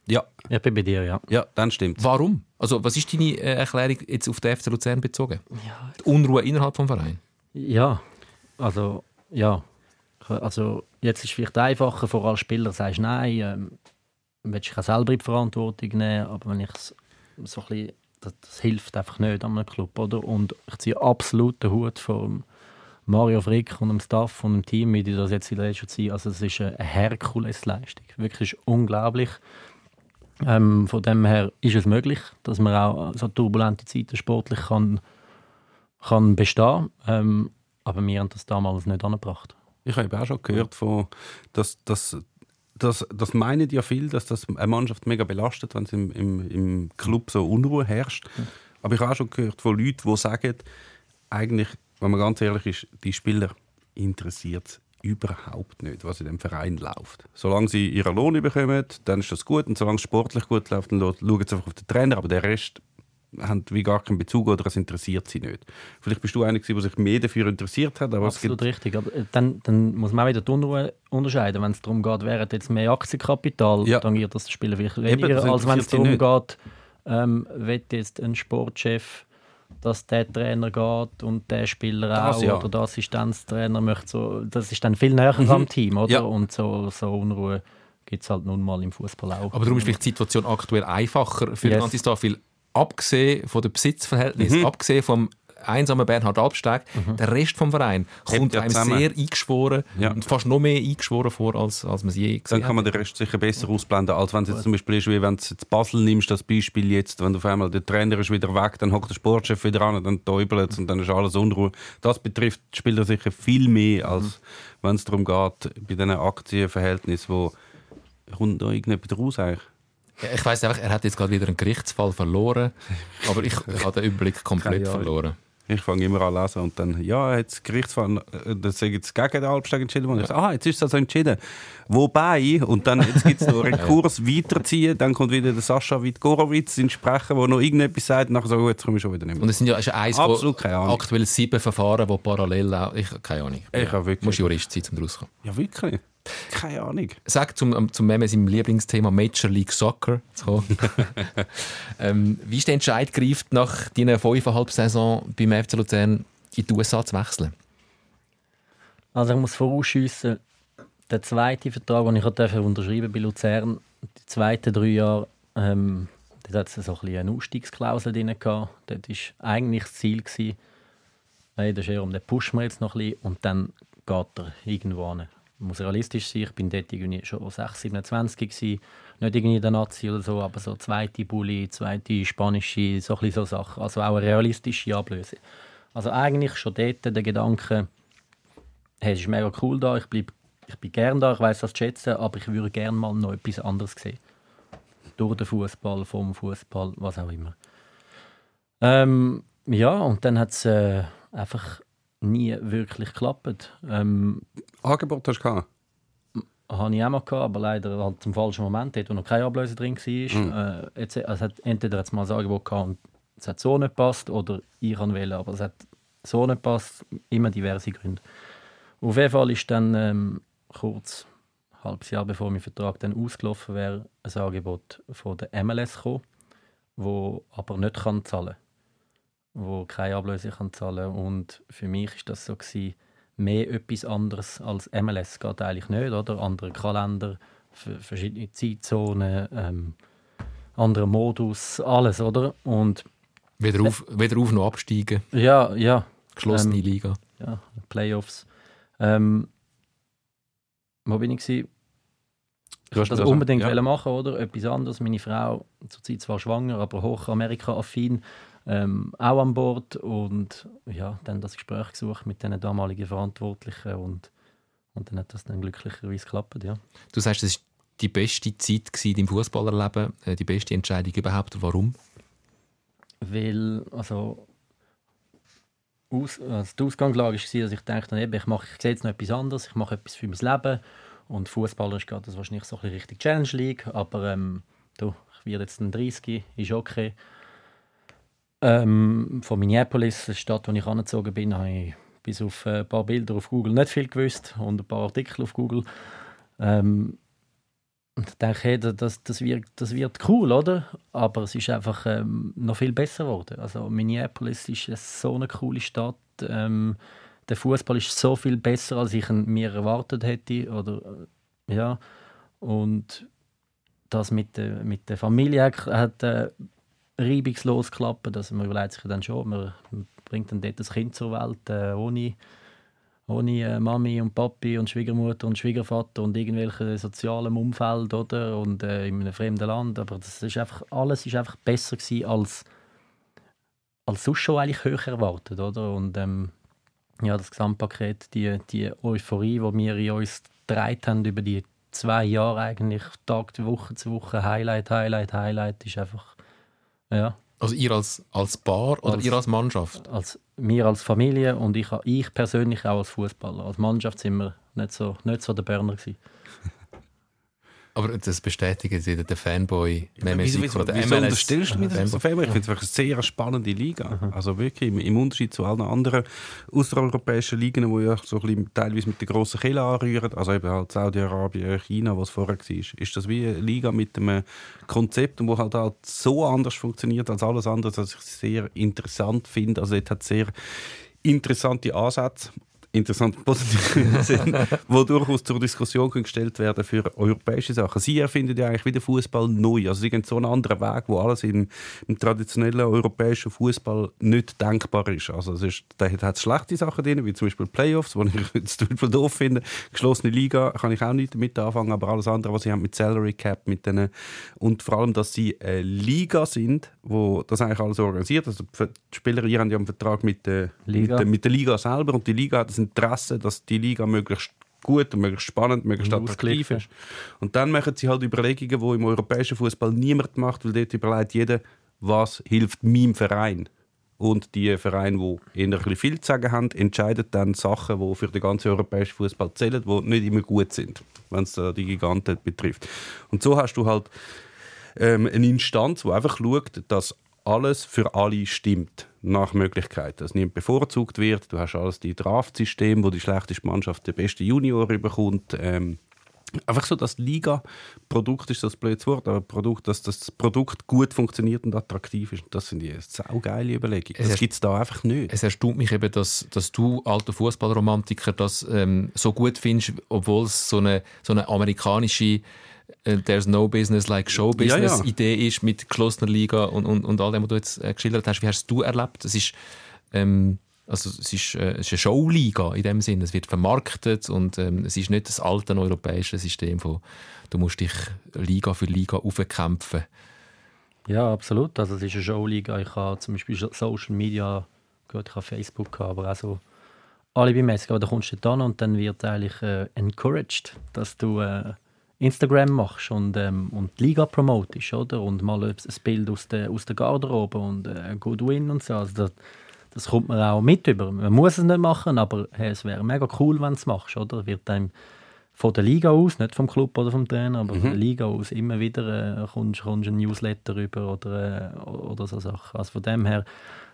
Ja, Ich bin bei dir, ja. ja, dann stimmt Warum? Also, was ist deine äh, Erklärung jetzt auf den FC Luzern bezogen? Die Unruhe innerhalb des Vereins? Ja, also, ja. Also, jetzt ist es vielleicht einfacher, vor als Spieler sagst nein, ähm, willst ich auch selber in die Verantwortung nehmen, aber wenn ich es so ein bisschen, das, das hilft einfach nicht an einem Club, oder? Und ich ziehe absolut den Hut von Mario Frick und dem Staff und dem Team, wie die das jetzt in der letzten Zeit, also es ist eine Herkulesleistung, wirklich ist unglaublich. Ähm, von dem her ist es möglich, dass man auch so turbulente Zeiten sportlich kann, kann bestehen ähm, aber wir haben das damals nicht angebracht. Ich habe auch schon gehört, von, dass, dass, dass, das meinen ja viel, dass das eine Mannschaft mega belastet, wenn es im, im, im Club so Unruhe herrscht. Aber ich habe auch schon gehört von Leuten, die sagen, eigentlich, wenn man ganz ehrlich ist, die Spieler interessiert es überhaupt nicht, was in dem Verein läuft. Solange sie ihren Lohn bekommen, dann ist das gut. Und solange es sportlich gut läuft, dann schauen sie einfach auf den Trainer. Aber der Rest hat wie gar keinen Bezug oder es interessiert sie nicht. Vielleicht bist du einer, der sich mehr dafür interessiert hat, aber Absolut richtig. Aber äh, dann, dann muss man auch wieder die Unruhe unterscheiden. Wenn es darum geht, wäre jetzt mehr Aktienkapital, Ja. tangiert das den Spieler vielleicht Eben, weniger, das als wenn es darum sie geht, ähm, will jetzt ein Sportchef, dass der Trainer geht und der Spieler Das auch ja. oder der Assistenztrainer möchte so, das ist dann viel näher Mhm. am Team, oder? Ja. Und so, so Unruhe gibt es halt nun mal im Fußball auch. Aber darum ist vielleicht die Situation aktuell einfacher für den Yes. ganzen Staff, weil abgesehen von den Besitzverhältnissen, abgesehen vom einsamen Bernhard Absteg, der Rest vom Verein kommt ja einem zusammen. sehr eingeschworen Ja. und fast noch mehr eingeschworen vor, als, als man es je Dann gesehen kann man den Rest sicher besser ausblenden, als wenn es jetzt zum Beispiel ist, wie wenn du jetzt Basel nimmst, das Beispiel jetzt, wenn du auf einmal der Trainer ist wieder weg, dann hockt der Sportchef wieder an, dann täubelt es und dann ist alles Unruhe. Das betrifft die Spieler sicher viel mehr, als wenn es darum geht, bei diesen Aktienverhältnissen, wo kommt da irgendjemand raus eigentlich? Ich weiß einfach, er hat jetzt gerade wieder einen Gerichtsfall verloren, aber ich, ich habe den Überblick komplett verloren. Ich fange immer an lesen und dann, ja, jetzt Gerichtsfall, äh, das ist jetzt gegen den Albstag entschieden worden. Ich sage, ah, jetzt ist das also entschieden. Wobei, und dann jetzt gibt es noch Rekurs weiterziehen, dann kommt wieder der Sascha Wittgorowitz ins Sprechen, der noch irgendetwas sagt, und nachher so, jetzt komme ich schon wieder nicht Und mehr. es sind ja ist eins Absolut keine Ahnung. aktuell sieben Verfahren, die parallel laufen. Ich habe keine Ahnung. Ich habe wirklich- Du musst Jurist sein, um daraus kommen. Ja, wirklich? Keine Ahnung. Sag zum, zum Meme seinem Lieblingsthema Major League Soccer zu kommen. ähm, wie ist der Entscheid gereift, nach deiner fünfeinhalb Saison beim FC Luzern in die USA zu wechseln? Also ich muss vorausschiessen, der zweite Vertrag, den ich unterschreiben bei Luzern, die zweiten drei Jahre, ähm, dort hat es so ein bisschen eine Ausstiegsklausel drin gehabt. Dort war eigentlich das Ziel, gewesen, hey, das ist eher um den pushen wir jetzt noch ein bisschen und dann geht er irgendwo hin. Muss realistisch sein, ich bin dort irgendwie schon 6, 27 gewesen, nicht irgendwie der Nazi oder so, aber so zweite Bulli, zweite spanische, so ein so Sachen. Also auch eine realistische Ablöse. Also eigentlich schon dort der Gedanke, hey, es ist mega cool da, ich, bleib, ich bin gern da, ich weiß das zu schätzen, aber ich würde gerne mal noch etwas anderes sehen. Durch den Fußball, vom Fußball, was auch immer. Ähm, ja, und dann hat es äh, einfach nie wirklich geklappt. Ähm, Angebot hast du gehabt? habe ich auch mal gehabt, aber leider halt zum falschen Moment, dort wo noch keine Ablöse drin war. Äh, jetzt, also es hat entweder hat's mal ein Angebot gehabt und es hat so nicht gepasst oder ich kann wählen, aber es hat so nicht gepasst, immer diverse Gründe. Auf jeden Fall ist dann ähm, kurz, ein halbes Jahr bevor mein Vertrag dann ausgelaufen wäre, ein Angebot von der MLS gekommen, wo aber nicht kann zahlen wo keine Ablöse kann zahlen und für mich ist das so gewesen, mehr etwas anderes als MLS geht eigentlich nicht, oder? Andere Kalender, verschiedene Zeitzonen, ähm, anderer Modus, alles, oder? Und Weder auf, weder auf noch absteigen, ja, ja, geschlossene Ähm, Liga. ja, Playoffs. Ähm, wo bin ich gewesen? Du hast das also- unbedingt ja. machen, oder? Etwas anderes. Meine Frau, zurzeit zwar schwanger, aber hoch Amerika-affin, ähm, auch an Bord. Und ja, dann das Gespräch gesucht mit den damaligen Verantwortlichen und, und dann hat das dann glücklicherweise geklappt, ja. Du sagst, es ist die beste Zeit dein Fußballerleben, äh, die beste Entscheidung überhaupt? Warum? Weil, also, aus, also die Ausgangslage war, dass ich dachte, eben, ich, mache, ich sehe jetzt noch etwas anderes, ich mache etwas für mein Leben. Und Fußballer ist gerade das wahrscheinlich so ein Richtung Challenge League, aber ähm, du, ich werde jetzt ein 30, ist okay. Ähm, von Minneapolis, der Stadt, wo ich angezogen bin, habe ich bis auf ein paar Bilder auf Google nicht viel gewusst und ein paar Artikel auf Google. Ähm, und ich denke, hey, das, das, wird, das wird cool, oder? Aber es ist einfach ähm, noch viel besser geworden. Also Minneapolis ist so eine coole Stadt. Ähm, der Fußball ist so viel besser, als ich mir erwartet hätte. Oder, äh, ja. Und das mit, der, mit der Familie hat äh, reibungslos geklappt. Also man überlegt sich dann schon, man bringt dann dort das Kind zur Welt äh, ohne, ohne äh, Mami und Papi und Schwiegermutter und Schwiegervater und irgendwelche sozialen Umfeld oder und äh, in einem fremden Land. Aber das ist einfach, alles ist einfach besser gewesen als als sonst schon eigentlich höher erwartet, oder? Und ähm, ja, das Gesamtpaket, die, die Euphorie, die wir in uns getragen haben über die zwei Jahre eigentlich, Tag, Woche zu Woche, Highlight, Highlight, Highlight, ist einfach, ja. Also ihr als, als Paar oder Als- ihr als Mannschaft? Als, wir als Familie und ich, ich persönlich auch als Fußballer. Als Mannschaft sind wir nicht so, nicht so der Burner gewesen. Aber das bestätigen sie, der Fanboy, Nemesis wieso, oder wieso MLS. unterstellst du mir das so Fanboy. Ich finde es wirklich eine sehr spannende Liga. Also wirklich, im, im Unterschied zu allen anderen außereuropäischen Ligen, die ja so ein bisschen teilweise mit der grossen Kille anrühren, also eben halt Saudi-Arabien, China, was vorher war, ist das wie eine Liga mit einem Konzept, wo halt, halt so anders funktioniert als alles andere, dass ich es sehr interessant finde. Also es hat sehr interessante Ansätze interessant positiv sind, die durchaus zur Diskussion gestellt werden für europäische Sachen. Sie erfinden ja eigentlich wieder Fußball neu. Also sie gehen so einen anderen Weg, wo alles im, im traditionellen europäischen Fußball nicht denkbar ist. Also es ist, da hat es schlechte Sachen drin, wie zum Beispiel Playoffs, die ich jetzt zum Beispiel doof finde. Geschlossene Liga kann ich auch nicht damit anfangen, aber alles andere, was sie haben mit Salary Cap, mit denen und vor allem, dass sie eine Liga sind, wo das eigentlich alles organisiert. Also die Spieler hier haben ja einen Vertrag mit der Liga. Mit der, mit der Liga selber und die Liga hat das Interesse, dass die Liga möglichst gut und möglichst spannend, möglichst attraktiv ist. Und dann machen sie halt Überlegungen, die im europäischen Fußball niemand macht, weil dort überlegt jeder, was hilft meinem Verein. Und die Vereine, die eher ein viel zu sagen haben, entscheiden dann Sachen, die für den ganzen europäischen Fußball zählen, die nicht immer gut sind, wenn es die Giganten betrifft. Und so hast du halt ähm, eine Instanz, die einfach schaut, dass alles für alle stimmt, nach Möglichkeit. Dass niemand bevorzugt wird. Du hast alles die Draftsystem, wo die schlechteste Mannschaft den besten Junior bekommt. Ähm, einfach so, dass Liga Produkt ist das blödes Wort, aber Produkt, dass das Produkt gut funktioniert und attraktiv ist. Das sind die saugeile Überlegung. Es Das gibt es da einfach nicht. Es erstaunt mich eben, dass, dass du, alter Fußballromantiker, das ähm, so gut findest, obwohl es so eine, so eine amerikanische There's no business like show business Ja, ja. Idee ist mit geschlossener Liga und, und, und all dem, was du jetzt äh, geschildert hast. Wie hast du erlebt? Es ist, ähm, also es ist, äh, es ist eine Showliga in dem Sinne. Es wird vermarktet und ähm, es ist nicht das alte europäische System von du musst dich Liga für Liga aufkämpfen. Ja, absolut. Also es ist eine Showliga. Ich habe zum Beispiel so- Social Media, gut, ich habe Facebook, gehabt, aber auch so alle bemessen. Aber da kommst du dann und dann wird eigentlich äh, encouraged, dass du äh, Instagram machst und, ähm, und die Liga promotest, oder? Und mal ein ein Bild aus der, aus der Garderobe und äh, Good Win und so. Also das, das kommt man auch mit über. Man muss es nicht machen, aber hey, es wäre mega cool, wenn du es machst, oder? Wird einem von der Liga aus, nicht vom Club oder vom Trainer, aber von der Liga aus immer wieder äh, kommst, kommst ein Newsletter rüber oder, äh, oder so Sachen. Also von dem her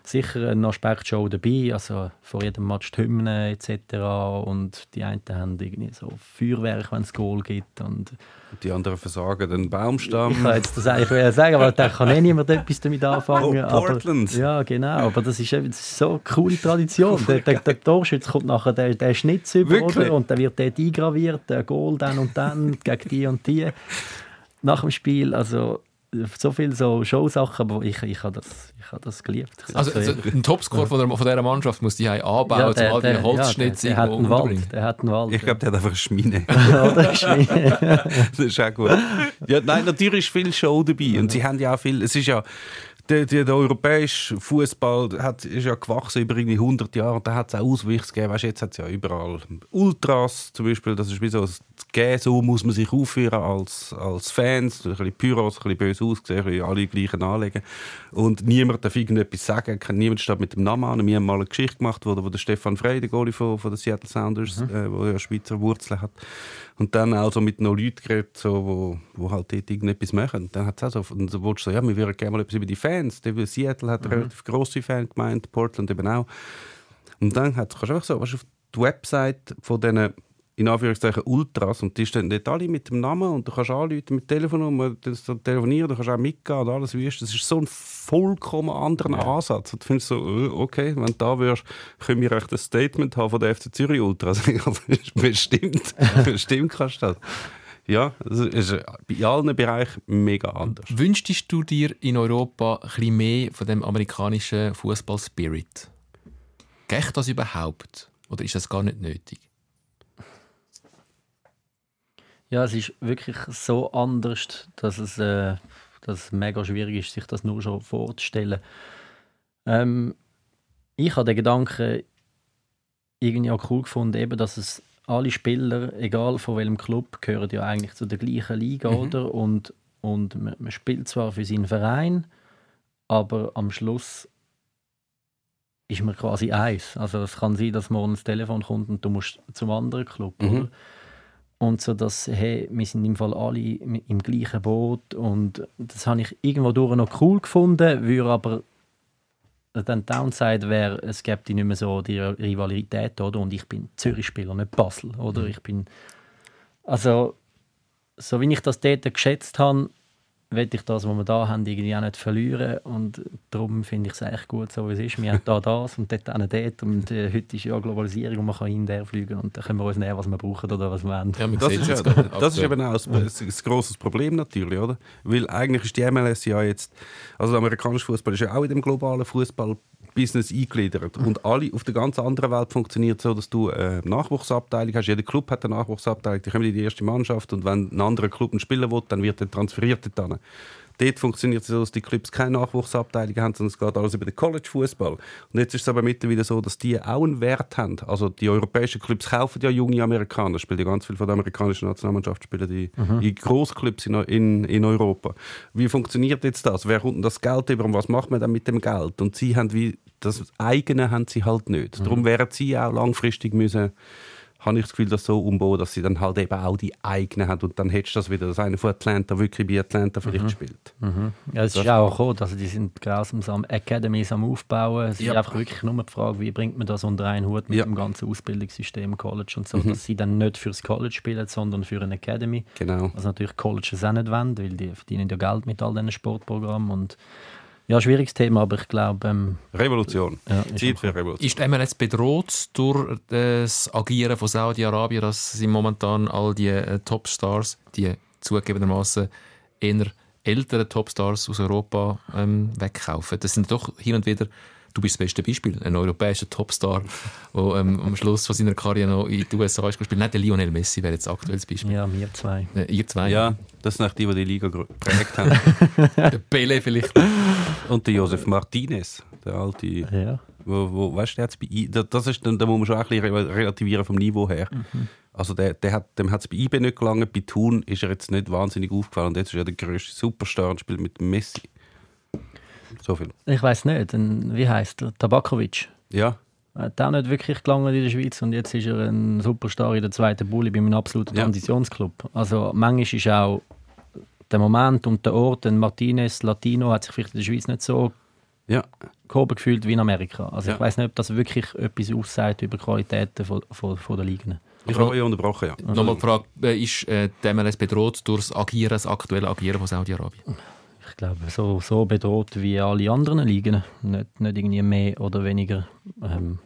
sicher ein Aspekt schon dabei, also vor jedem Match die Hymne etc. Und die einen haben irgendwie so Feuerwerk, wenn es Goal gibt und Die anderen versagen den ich Baumstamm. kann jetzt das eigentlich sagen, aber da kann eh niemand etwas damit anfangen. Oh, aber, Portland. ja, genau. Aber das ist, eben- so eine coole Tradition. Der, der, der Torschütze kommt nachher der, der Schnitz über oder? und dann wird der eingraviert, der Goal dann und dann gegen die und die. Nach dem Spiel, also so viele so Showsachen, aber ich, ich habe das, ich habe das geliebt. Ich Also, also ein Topscore von, der, von dieser Mannschaft muss die anbauen, Ja, um all die ja, Holzschnitze der, der, hat einen. Wald. Der hat einen Wald. Ich glaube, der hat einfach eine Schmine. Oder? Wie- das ist auch gut. Ja, nein, natürlich ist viel Show dabei. Und sie haben ja auch viel. Es ist ja der, der, der europäische Fußball hat, ist ja gewachsen über irgendwie 100 Jahre und da hat es auch Auswüchse gegeben. Weißt, jetzt hat es ja überall Ultras zum Beispiel, das ist wie so so muss man sich aufführen als, als Fans, ein bisschen Pyros, ein bisschen böse aussehen, ein bisschen alle gleichen anlegen und niemand darf irgendetwas sagen, niemand steht mit dem Namen an. Wir haben mal eine Geschichte gemacht, wo, wo der Stefan Frey, der Goalie von, von den Seattle Sounders, mhm. äh, wo ja Schweizer Wurzeln hat, und dann auch so mit noch Leuten geredet, so, wo, wo halt dort irgendetwas machen. Und dann hat es auch so, und so, so, ja, wir würden gerne mal etwas über die Fans. Die Seattle hat mhm. relativ grosse Fangemeinde, Portland eben auch. Und dann hat, du einfach so, weißt, auf die Website von diesen in Anführungszeichen Ultras und die stehen dort alle mit dem Namen und du kannst anrufen mit Telefonnummer, du telefonieren, du kannst auch mitgehen und alles wie ist. Das ist so ein vollkommen anderer ja. Ansatz. Und du findest so, äh, okay, wenn du da wärst, können wir echt ein Statement haben von der FC Zürich Ultras. bestimmt, bestimmt kannst du das. Ja, das ist bei allen Bereichen mega anders. Wünschtest du dir in Europa ein bisschen mehr von dem amerikanischen Fußball-Spirit? Geht das überhaupt? Oder ist das gar nicht nötig? Ja, es ist wirklich so anders, dass es, äh, dass es mega schwierig ist, sich das nur schon vorzustellen. Ähm, ich habe den Gedanken irgendwie auch cool gefunden, eben, dass es alle Spieler, egal von welchem Club, gehören ja eigentlich zu der gleichen Liga, mhm. oder? Und, und man, man spielt zwar für seinen Verein, aber am Schluss ist man quasi eins. Also es kann sein, dass morgen das Telefon kommt und du musst zum anderen Club, mhm. oder? Und so dass hey, wir sind im Fall alle im gleichen Boot und das habe ich irgendwo durch noch cool gefunden, würde aber dann Downside wäre, es gäbe nicht mehr so die Rivalität, oder? Und ich bin Zürich-Spieler, nicht Basel, oder? Mhm. Ich bin also so wie ich das dort geschätzt habe, will ich das, was wir da haben, irgendwie auch nicht verlieren. Und darum finde ich es eigentlich gut, so wie es ist. Wir haben da das und dort auch dort. Und äh, heute ist ja Globalisierung und man kann in der fliegen und dann können wir uns nehmen, was wir brauchen oder was wir wollen. Ja, das, ist, ja, das ist eben auch ein, ein grosses Problem natürlich, oder? Weil eigentlich ist die MLS ja jetzt, also der amerikanische Fußball ist ja auch in dem globalen Fußball Business eingegliedert. Und alle auf der ganz anderen Welt funktioniert so, dass du eine Nachwuchsabteilung hast. Jeder Club hat eine Nachwuchsabteilung, die kommen in die erste Mannschaft und wenn ein anderer Club einen Spieler will, dann wird er transferiert dort Dort funktioniert es so, dass die Clubs keine Nachwuchsabteilung haben, sondern es geht alles über den College-Fußball. Und jetzt ist es aber mittlerweile so, dass die auch einen Wert haben. Also die europäischen Clubs kaufen ja junge Amerikaner, spielen ja ganz viel von der amerikanischen Nationalmannschaft, spielen die mhm. in Großclubs in, in, in Europa. Wie funktioniert jetzt das? Wer kommt denn das Geld über und was macht man dann mit dem Geld? Und sie haben wie das eigene haben sie halt nicht. Mhm. Darum wären sie auch langfristig müssen habe ich das Gefühl, dass so umbauen, dass sie dann halt eben auch die eigenen haben und dann hättest du das wieder, dass einer von Atlanta wirklich bei Atlanta vielleicht mhm. spielt. Mhm. Ja, es ist auch gekommen, also die sind grausam am Academies am aufbauen. Es ja. ist einfach wirklich nur die Frage, wie bringt man das unter einen Hut mit ja. dem ganzen Ausbildungssystem College und so, mhm. dass sie dann nicht fürs College spielen, sondern für eine Academy. Genau. Was natürlich Colleges auch nicht wollen, weil die verdienen ja Geld mit all diesen Sportprogrammen und ja, schwieriges Thema, aber ich glaube... Ähm, Revolution. Ja, Zeit für Revolution. Ist die MLS bedroht durch das Agieren von Saudi-Arabien, dass sie momentan all die äh, Topstars, die zugegebenermaßen eher älteren Topstars aus Europa ähm, wegkaufen? Das sind doch hin und wieder du bist das beste Beispiel, ein europäischer Topstar, der ähm, am Schluss von seiner Karriere noch in den USA ist gespielt. Nicht der Lionel Messi wäre jetzt aktuelles Beispiel. Ja, wir zwei. Äh, ihr zwei? Ja, das sind die, die die Liga geprägt haben. der Pele vielleicht. Und der Josef Martinez, der alte... Ja. Wo, wo, weißt du, bei, das ist, dann, da muss man schon ein bisschen relativieren vom Niveau her. Mhm. Also der, der hat, dem hat es bei IB nicht gelangen, bei Thun ist er jetzt nicht wahnsinnig aufgefallen und jetzt ist er der grösste Superstar und spielt mit Messi. So viel. Ich weiß nicht. Wie heißt er? Tabakovic. Ja. Hat auch nicht wirklich gelangen in der Schweiz und jetzt ist er ein Superstar in der zweiten Bulli bei einem absoluten ja. Transitionsclub. Also manchmal ist auch der Moment und der Ort, ein Martinez Latino hat sich vielleicht in der Schweiz nicht so ja. gehoben gefühlt wie in Amerika. Also ja. ich weiß nicht, ob das wirklich etwas aussagt über die Qualitäten von, von, von der Ligen. Ich habe euch unterbrochen, ja. Also, Nochmal die Frage, ist äh, die MLS bedroht durch das Agieren, das aktuelle Agieren von Saudi-Arabien? Ich glaube, so, so bedroht wie alle anderen Ligen. Nicht, nicht irgendwie mehr oder weniger. Ähm,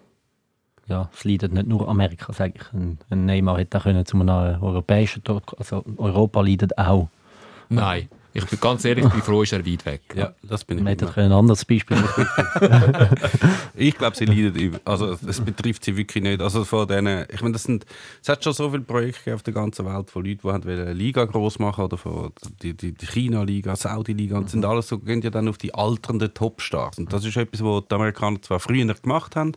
ja, es leidet nicht nur Amerika, sage ich. Ein, ein Neymar hätte auch können zu einem europäischen Tod, also Europa leidet auch. Nein. Ich bin ganz ehrlich, ich bin froh, ist er weit weg. Ja, das bin ich. Man hätte immer. ein anderes Beispiel Ich glaube, sie leiden über. Also, es betrifft sie wirklich nicht. Also, von denen, ich meine, das sind, es hat schon so viele Projekte auf der ganzen Welt von Leuten, die eine Liga groß machen oder von die, die, die China-Liga, Saudi-Liga. Und sind alles so, gehen ja dann auf die alternden Topstars. Und das ist etwas, was die Amerikaner zwar früher gemacht haben.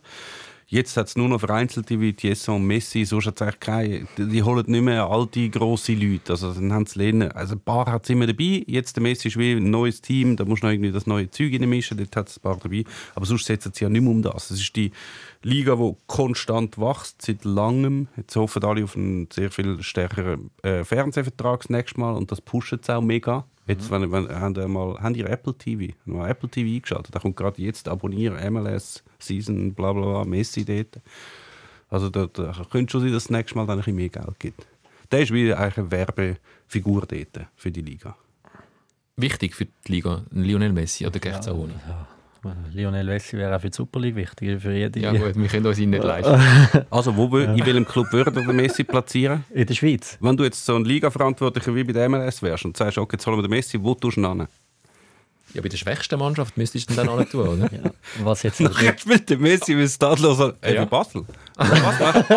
Jetzt hat es nur noch vereinzelte wie Tiesso und Messi, sonst hat es eigentlich keine. Die, die holen nicht mehr alte, grosse Leute. Also dann haben sie lernen. Also ein paar hat es immer dabei. Jetzt der Messi ist wie ein neues Team, da musst du noch irgendwie das neue Zeug mischen, dort hat es ein paar dabei. Aber sonst setzen sie ja nicht mehr um das. Es ist die Liga, die konstant wächst, seit langem. Jetzt hoffen alle auf einen sehr viel stärkeren äh, Fernsehvertrag das nächste Mal und das pusht es auch mega. Jetzt, wenn, wenn, haben, ihr mal, haben ihr Apple TV? Haben wir Apple TV eingeschaltet? Da kommt gerade jetzt abonnieren, MLS, Season, bla bla bla, Messi dort. Also da, da könnte schon sein, dass es das nächste Mal dann ein bisschen mehr Geld gibt. Der ist wie eigentlich eine Werbefigur dort für die Liga. Wichtig für die Liga, Lionel Messi oder geht es auch ohne? Lionel Messi wäre auch für die Super League wichtig. Für jede Ja gut, wir können uns ihn nicht leisten. Also, wo, in welchem Club würde der Messi platzieren? In der Schweiz. Wenn du jetzt so ein Liga-Verantwortlicher wie bei der MLS wärst und sagst, okay, jetzt holen wir den Messi, wo tust du ihn an? Ja, bei der schwächsten Mannschaft müsstest du ihn dann auch nicht tun, oder? Ja. Was jetzt Nachher spielt der Messi wie stadlos an. Ey, Ja. Basel. Was machst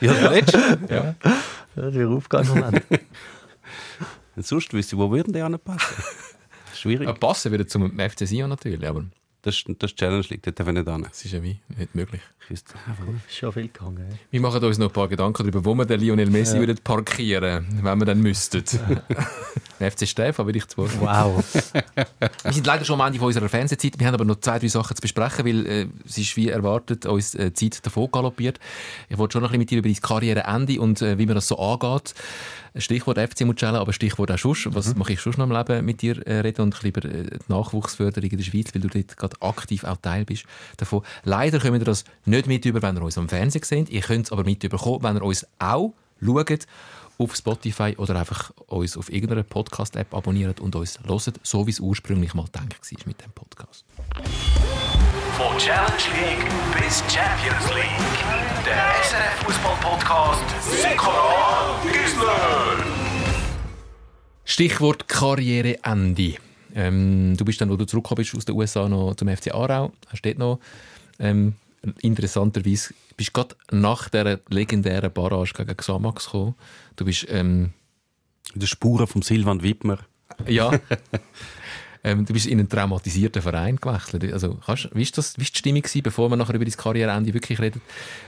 Ja, der Letzte. Ja. Das wäre aufgegangen. Sonst wüsste ich, wo würden die anpassen? Schwierig. Passen würde zum FC Sion natürlich, aber Das, ist- das Challenge League, dort wir nicht an. das ist ja wie nicht möglich. Ist schon viel gegangen. ey. Wir machen uns noch ein paar Gedanken darüber, wo wir den Lionel Messi würden parkieren wenn wir dann müssten. Den FC Stefan würde ich zu Wort. Wow. Wir sind leider schon am Ende von unserer Fernsehzeit. Wir haben aber noch zwei, drei Sachen zu besprechen, weil äh, es ist wie erwartet uns äh, die Zeit davon galoppiert. Ich wollte schon noch ein bisschen mit dir über dein Karriereende und äh, wie man das so angeht. Stichwort FC Mugello, aber Stichwort auch Schuss. Was mache ich schon noch im Leben mit dir äh, reden und ein bisschen über äh, die Nachwuchsförderung in der Schweiz, weil du dort gerade aktiv auch Teil bist davon. Leider können wir das nicht mit über, wenn ihr uns am Fernsehen seht. Ihr könnt es aber mit überkommen, wenn ihr uns auch schaut auf Spotify oder einfach uns auf irgendeiner Podcast-App abonniert und uns hört, so wie es ursprünglich mal gedacht war mit dem Podcast. Von Challenge League bis Champions League. Der SRF Fußball Podcast Sikora Gisler. Stichwort Karriereende. Ähm, du bist dann, wo du zurückgekommen bist aus den USA, noch zum FC Aarau. Hast dort noch ähm, interessanterweise bist gerade nach der legendären Barrage gegen Xamax gekommen. Du bist ähm, In den Spuren von Silvan Wittmer. ja. ähm, du bist in einen traumatisierten Verein gewechselt. Also, kannst, wie war das, wie ist die Stimmung gewesen, bevor wir nachher über dein Karriereende wirklich reden,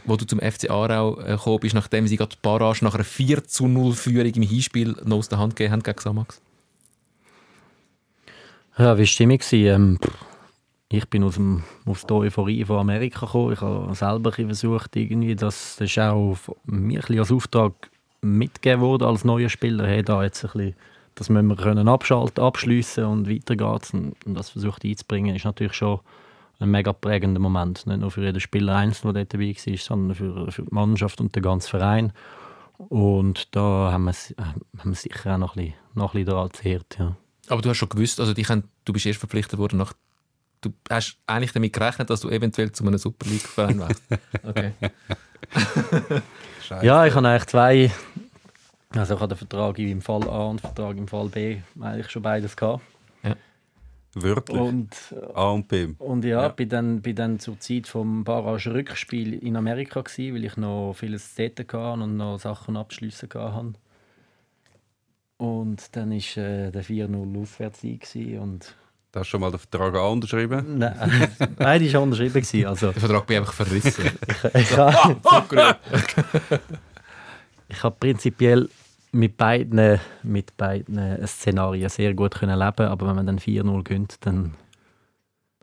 wo du zum FC Aarau äh, gekommen bist, nachdem sie gerade die Barrage nach einer 4 zu 0 Führung im Hinspiel noch aus der Hand gegeben haben gegen Xamax? Ja, wie war die Stimmung? Ähm, pff, ich bin aus, dem, aus der Euphorie von Amerika gekommen. Ich habe selber versucht, irgendwie, das, das ist auch mir als Auftrag mitgegeben worden als neuer Spieler. Hey, da jetzt ein bisschen, das müssen wir können abschalten, abschliessen und weiter geht's. Und, das versucht einzubringen, ist natürlich schon ein mega prägender Moment. Nicht nur für jeden Spieler einzeln, der dabei war, sondern für, für die Mannschaft und den ganzen Verein. Und da haben wir, haben wir sicher auch noch ein bisschen, noch ein bisschen daran zehrt, ja. Aber du hast schon gewusst, also dich haben, du bist erst verpflichtet worden nach. Du hast eigentlich damit gerechnet, dass du eventuell zu einem Super League-Verein wärst. Okay. Ja, ich habe eigentlich zwei. Also ich habe den Vertrag im Fall A und den Vertrag im Fall B eigentlich schon beides gehabt. Wörtlich. Und, A und B. und ja, Ja. bin dann, bin dann zur Zeit vom Barrage Rückspiel in Amerika gsi, weil ich noch vieles dort hatte und noch Sachen abschliessen hatte. Und dann war äh, der 4-0 Auswärtssieg gsi und Da hast du schon mal den Vertrag A unterschrieben. Nein, nein, die war unterschrieben. gewesen, Also, Der Vertrag bin einfach verrissen. ich habe ich hab prinzipiell mit beiden, mit beiden Szenarien sehr gut können leben aber wenn man dann 4-0 gönnt, dann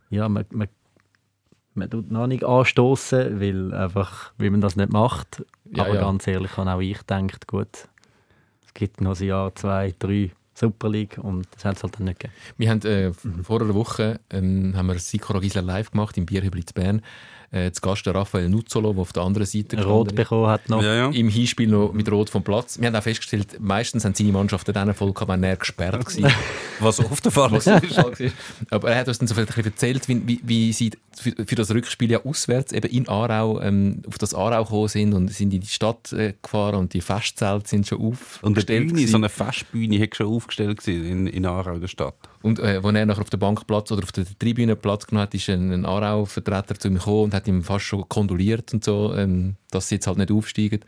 ja, man, man, man tut noch nicht anstoßen, weil, einfach, weil man das nicht macht. Ja, aber ja. ganz ehrlich habe auch ich gedacht, gut, es gibt noch ein Jahr, zwei, drei Super League und das hat es halt dann nicht gegeben. Wir haben äh, vor einer Woche ähm, haben wir Sikora Gisler live gemacht im Bierhübli in Bern. Äh, zu Gast der Raphael Nuzzolo, der auf der anderen Seite Rot ist. bekommen hat noch. Ja, ja. Im Hinspiel noch mit Rot vom Platz. Wir haben auch festgestellt, meistens haben seine Mannschaften dann voll gehabt, wenn er gesperrt war. Was oft der Fall was ist. der Fall war. Aber er hat uns dann so ein bisschen erzählt, wie, wie, wie sie für, für das Rückspiel ja auswärts eben in Aarau ähm, auf das Aarau gekommen sind und sind in die Stadt äh, gefahren und die Festzelte sind schon aufgestellt. Und eine Bühne, gewesen. so eine Festbühne, hat schon aufgestellt gewesen in, in Aarau, der Stadt. Und äh, als er nachher auf der Bank Platz oder auf der Tribüne Platz genommen hat, ist ein, ein Aarau-Vertreter zu ihm gekommen und hat ihm fast schon kondoliert und so, ähm, dass sie jetzt halt nicht aufsteigen.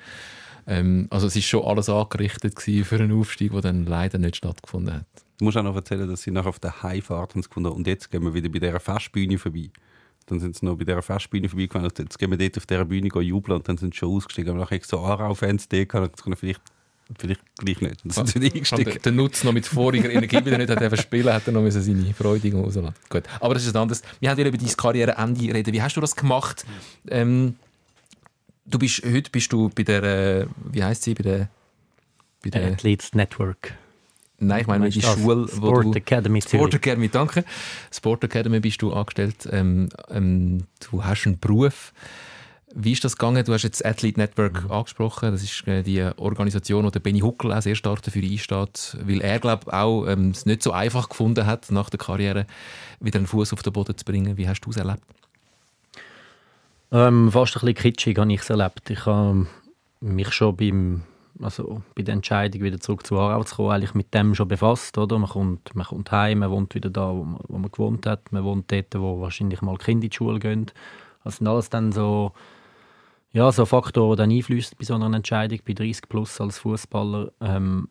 Ähm, also es ist schon alles angerichtet für einen Aufstieg, der dann leider nicht stattgefunden hat. Du musst auch noch erzählen, dass sie nachher auf der Heimfahrt haben gefunden und jetzt gehen wir wieder bei dieser Festbühne vorbei. Dann sind sie noch bei dieser Festbühne vorbeigefahren und jetzt gehen wir dort auf dieser Bühne jubeln und dann sind sie schon ausgestiegen. Aber nachher so Aarau-Fans da kann vielleicht, vielleicht gleich nicht. Sie wieder Und eingestiegen. der, der Nutz noch mit voriger Energie wieder nicht hat er spielen, hat er noch müssen seine Freude rauslassen. Gut, aber das ist ein anderes. Wir haben ja über dein Karriereende reden. Wie hast du das gemacht? Ähm, du bist heute bist du bei der, äh, wie heißt sie, bei der, bei der Athletes Network. Nein, ich meine die das? Schule, wo Sport du Academy Sport Zürich. Academy, danke. Sport Academy bist du angestellt. Ähm, ähm, du hast einen Beruf. Wie ist das gegangen? Du hast jetzt Athlete Network Mhm. angesprochen. Das ist äh, die Organisation, wo der Benny Huckel auch sehr stark dafür einsteht, weil er glaube auch ähm, es nicht so einfach gefunden hat, nach der Karriere wieder einen Fuß auf den Boden zu bringen. Wie hast du es erlebt? Ähm, fast ein bisschen kitschig habe ich es erlebt. Ich habe mich schon beim, also bei der Entscheidung, wieder zurück zu Aarau zu kommen, eigentlich mit dem schon befasst. Oder? Man, kommt, man kommt heim, man wohnt wieder da, wo man, wo man gewohnt hat. Man wohnt dort, wo wahrscheinlich mal Kinder in die Schule gehen. Das sind alles dann so, ja, so Faktoren, die dann einfließen bei so einer Entscheidung, bei 30 plus als Fußballer. Ähm,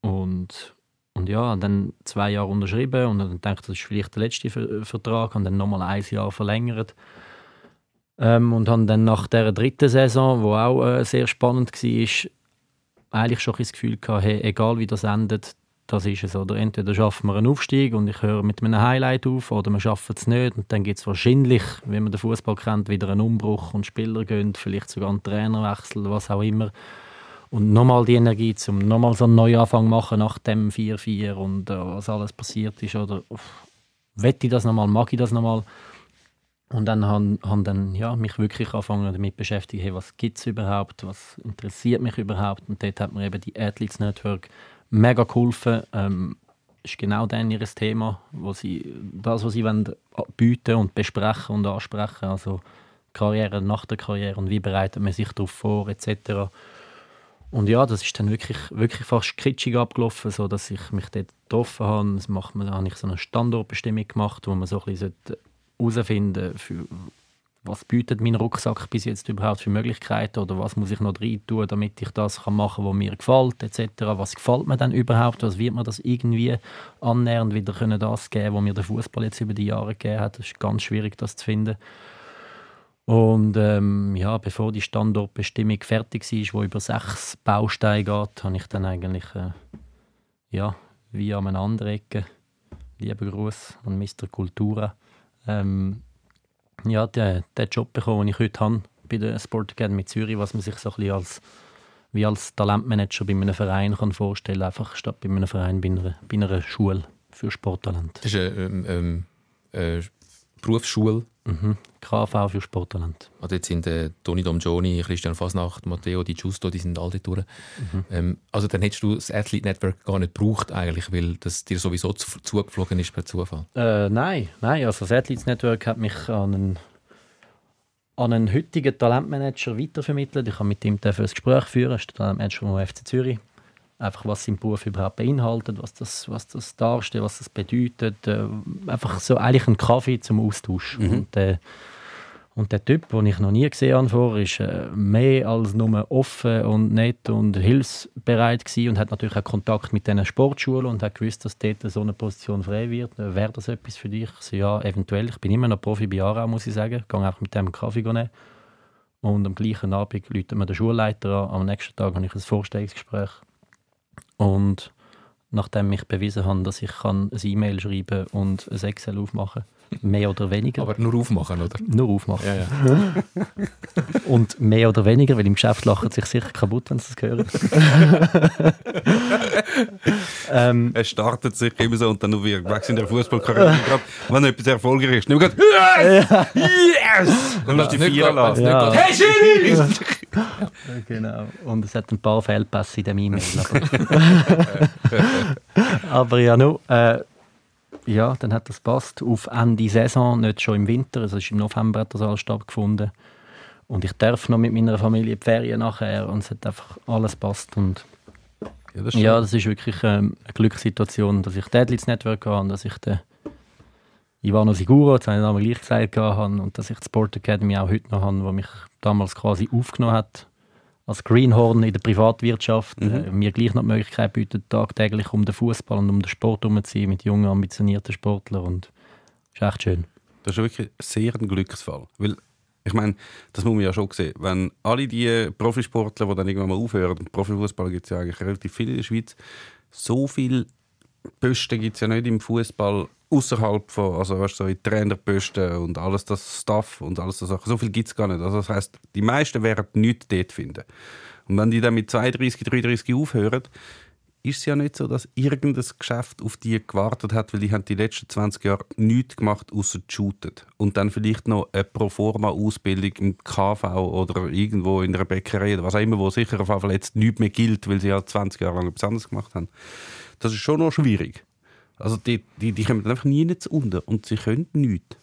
und, und ja, dann zwei Jahre unterschrieben und dann ich, das ist vielleicht der letzte Ver Vertrag und dann nochmal ein Jahr verlängert. Ähm, und habe dann nach der dritten Saison, wo auch äh, sehr spannend war, eigentlich schon ein das Gefühl gehabt, hey, egal wie das endet, das ist es. Oder entweder schaffen wir einen Aufstieg und ich höre mit einem Highlight auf, oder wir schaffen es nicht. Und dann gibt es wahrscheinlich, wie man den Fußball kennt, wieder einen Umbruch und Spieler gehen, vielleicht sogar einen Trainerwechsel, was auch immer. Und nochmal die Energie, um nochmal so einen Neuanfang machen nach dem 4-4 und äh, was alles passiert ist. Oder uff, wette ich das nochmal, mag ich das nochmal? Und dann han dann ja, mich wirklich angefangen damit beschäftigen, hey, was gibt es überhaupt, was interessiert mich überhaupt. Und dort hat mir eben die Athletes Network mega geholfen. Ähm, ist genau dann ihr Thema, wo sie, das, was sie bieten und besprechen und ansprechen. Also Karriere nach der Karriere und wie bereitet man sich darauf vor, etc. Und ja, das ist dann wirklich, wirklich fast kitschig abgelaufen, so dass ich mich dort getroffen habe. Da habe ich so eine Standortbestimmung gemacht, wo man so ein bisschen herausfinden sollte, was bietet mein Rucksack bis jetzt überhaupt für Möglichkeiten oder was muss ich noch rein tun, damit ich das kann machen kann, was mir gefällt, etc. Was gefällt mir dann überhaupt? Was wird mir das irgendwie annähernd wieder können das geben, was mir der Fußball jetzt über die Jahre gegeben hat? Das ist ganz schwierig, das zu finden. Und ähm, ja, bevor die Standortbestimmung fertig war, wo über sechs Bausteine geht, habe ich dann eigentlich äh, ja, wie an einer anderen Ecke, lieber Gruß an Mr. Kultura, ähm, ja, den, den Job bekommen, den ich heute habe bei der Sport Academy Zürich, was man sich so ein bisschen als, wie als Talentmanager bei einem Verein kann vorstellen einfach statt bei einem Verein bei einer, bei einer Schule für Sporttalent. Das ist eine ähm, ähm, äh, Berufsschule. Mhm. KV für Sporttalent. Also jetzt sind äh, Toni Domgioni, Christian Fasnacht, Matteo Di Giusto, die sind alle durch. Mhm. Ähm, also dann hättest du das Athlete Network gar nicht gebraucht eigentlich, weil das dir sowieso zu, zugeflogen ist per Zufall. Äh, nein, nein, also das Athletes Network hat mich an einen, an einen heutigen Talentmanager weitervermittelt. Ich habe mit ihm ein Gespräch führen, das ist der Talentmanager vom FC Zürich. Einfach, was sein Beruf überhaupt beinhaltet, was das, was das darstellt, was das bedeutet. Äh, einfach so eigentlich ein Kaffee zum Austausch. Und, äh, und der Typ, den ich noch nie gesehen habe vorher, ist äh, mehr als nur offen und nett und hilfsbereit gewesen und hat natürlich auch Kontakt mit diesen Sportschulen und hat gewusst, dass dort so eine Position frei wird. Wäre das etwas für dich? Ich so, ja, eventuell. Ich bin immer noch Profi bei Aarau, muss ich sagen. Ich gehe auch mit dem Kaffee nehmen. Und am gleichen Abend läutet mir der Schulleiter an. Am nächsten Tag habe ich ein Vorstellungsgespräch. Und nachdem ich bewiesen habe, dass ich kann ein E-Mail schreiben und ein Excel aufmachen mehr oder weniger. Aber nur aufmachen, oder? nur aufmachen. Ja, ja. Und mehr oder weniger, weil im Geschäft lachen sich sicher kaputt, wenn sie das hören. ähm, Er startet sich immer so und dann noch wieder weg in der Fußballkarriere. Gerade wenn etwas erfolgreich ist, nimmt gerade Yes! Dann lässt die Vierer lassen. nicht Ja. Hey Schiri! genau. Und es hat ein paar Fehlpässe in dem E-Mail. Aber, aber ja, no, äh, ja, dann hat das passt. Auf Ende Saison, nicht schon im Winter, also ist im November hat das alles stattgefunden. Und ich darf noch mit meiner Familie die Ferien nachher und es hat einfach alles passt und Ja, das ja, das ist wirklich ähm, eine Glückssituation, dass ich Deadlines Network habe und dass ich den Ivano Siguro, das habe ich damals gleich gesagt, habe und dass ich die Sport Academy auch heute noch habe, wo mich damals quasi aufgenommen hat als Greenhorn in der Privatwirtschaft, Mhm. äh, mir gleich noch die Möglichkeit bietet, tagtäglich um den Fußball und um den Sport herumzuziehen mit jungen, ambitionierten Sportlern und das ist echt schön. Das ist wirklich sehr ein Glücksfall. Weil, ich meine, das muss man ja schon sehen. Wenn alle die Profisportler, die dann irgendwann mal aufhören, und Profifußball gibt es ja eigentlich relativ viele in der Schweiz, so viele Posten gibt es ja nicht im Fußball außerhalb von, also weißt, so in Trainerposten und alles das Staff und alles das Sachen. So viel gibt es gar nicht. Also das heißt, die meisten werden nichts dort finden. Und wenn die dann mit 32, 33 aufhören, ist es ja nicht so, dass irgendein Geschäft auf die gewartet hat, weil die haben die letzten 20 Jahre nichts gemacht, außer shootet. Und dann vielleicht noch eine Proforma-Ausbildung im KV oder irgendwo in einer Bäckerei oder was auch immer, wo sicher auf jeden Fall jetzt nichts mehr gilt, weil sie ja 20 Jahre lang etwas anderes gemacht haben. Das ist schon noch schwierig. Also die, die, die kommen einfach nie zu unten und sie können nichts.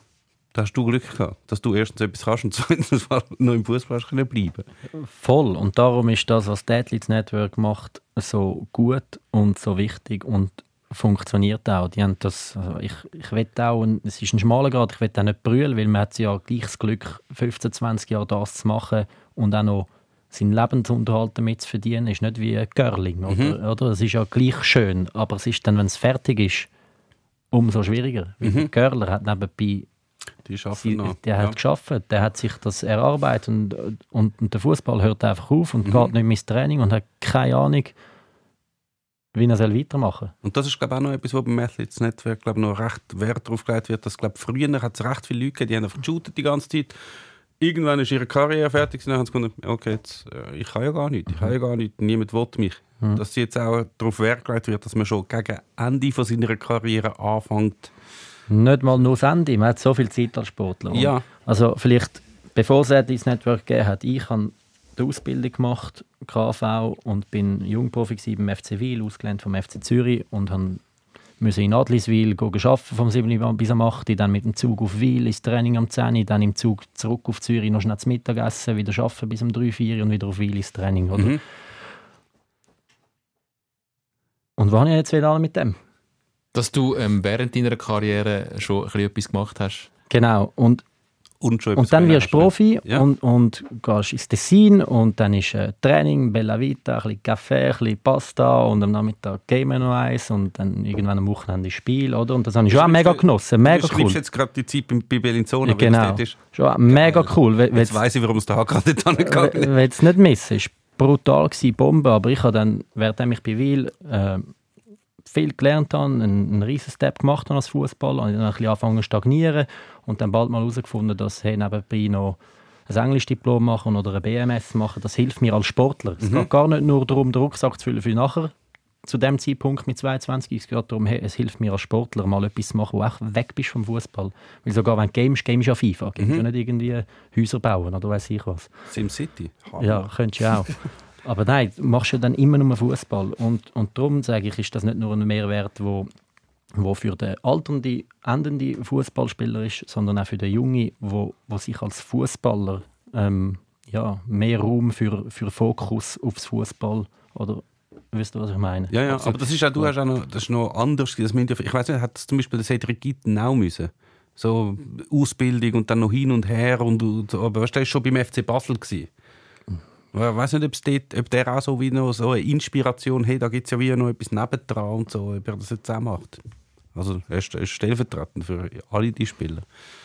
Da hast du Glück gehabt, dass du erstens etwas kannst und zweitens noch im Fußball hast können bleiben. Voll. Und darum ist das, was Deadlines Network macht, so gut und so wichtig und funktioniert auch. Die haben das, also ich, ich auch, ein- es ist ein schmaler Grad, ich will auch nicht brüllen, weil man hat ja gleich das Glück, 15, 20 Jahre das zu machen und auch noch seinen Lebensunterhalt damit zu verdienen, ist nicht wie ein Girling, oder? oder? Es ist ja gleich schön, aber es ist dann, wenn es fertig ist, umso schwieriger. Weil der Görler hat nebenbei Die Sie, noch. der Ja. hat geschafft, der hat sich das erarbeitet und, und, und der Fußball hört einfach auf und geht nicht mehr ins Training und hat keine Ahnung, wie er soll weitermachen Und das ist glaube ich, auch noch etwas, wo beim Athletes Network glaube ich, noch recht Wert darauf gelegt wird. Dass, glaube ich, früher hat es recht viele Leute gegeben, die haben einfach geshootet die ganze Zeit. Irgendwann ist ihre Karriere fertig und dann haben sie gefunden, okay, jetzt, äh, ich kann ja gar nicht, ich kann ja gar nicht, niemand will mich. Dass jetzt auch darauf Wert gelegt wird, dass man schon gegen Ende von seiner Karriere anfängt. Nicht mal nur das Ende, man hat so viel Zeit als Sportler. Ja. Also vielleicht, bevor es das Network gegeben hat, ich habe die Ausbildung gemacht, KV, und bin Jungprofi beim FC Wiel, ausgelernt vom FC Zürich und habe müssen in Adliswil arbeiten, vom 7 Uhr bis am 8 Uhr, dann mit dem Zug auf Wiel ins Training am 10 Uhr, dann im Zug zurück auf Zürich, noch schnell zum Mittagessen, wieder arbeiten bis um 3, 4 Uhr und wieder auf Wiel ins Training. Oder? Mhm. Und was habe ich jetzt wieder mit dem? Dass du ähm, während deiner Karriere schon ein bisschen etwas gemacht hast. Genau, und Und, schon Und dann wirst du Profi Ja. und, und gehst ins Tessin und dann ist äh, Training, Bella Vita, ein bisschen Kaffee, ein bisschen Pasta und am Nachmittag gamen noch eins und dann irgendwann am Wochenende Spiel, oder? Und das habe ich schon auch mega genossen, Du mega schreibst cool. jetzt gerade die Zeit bei, bei Bellinzona, Ja, genau, ist. schon mega cool. weil- Jetzt weiss ich, warum es da gerade nicht angegangen ist. weil es nicht missen. Es war brutal, gewesen, Bombe, aber ich habe dann, während ich bei Wiel äh, viel gelernt habe, einen, einen riesen Step gemacht habe als Fußballer, habe ich dann ein bisschen angefangen zu stagnieren und dann bald mal herausgefunden, dass hey, nebenbei noch ein Englischdiplom machen oder ein BMS machen, das hilft mir als Sportler. Es geht gar nicht nur darum, den Rucksack zu füllen für nachher, zu dem Zeitpunkt mit 22, es geht darum, hey, es hilft mir als Sportler mal etwas zu machen, wo auch weg bist vom Fußball. Weil sogar wenn du gamest, gamest ja FIFA, gamest ja nicht irgendwie Häuser bauen oder weiß ich was. SimCity. Ja, könntest du auch. Aber nein, du machst ja dann immer nur Fußball. Und, und darum sage ich, ist das nicht nur ein Mehrwert, wo, wo für den alternden, endenden Fußballspieler ist, sondern auch für den Jungen, wo, wo sich als Fußballer ähm, ja, mehr Raum für, für Fokus aufs Fußball oder wisst ihr, was ich meine? Ja, ja, Also, aber das ist auch, du hast auch noch, das ist noch anders. Das müssen ich weiß nicht, hat zum Beispiel der Cedric Gitten auch müssen? So Ausbildung und dann noch hin und her. Und, und, aber weißt, du, der war schon beim FC Basel. Gewesen. Ich weiß nicht, ob's dort, ob der auch so wie noch so eine Inspiration hat, da gibt es ja wie noch etwas nebendran und so, ob er das jetzt auch macht. Also er ist, er stellvertretend für alle die Spieler.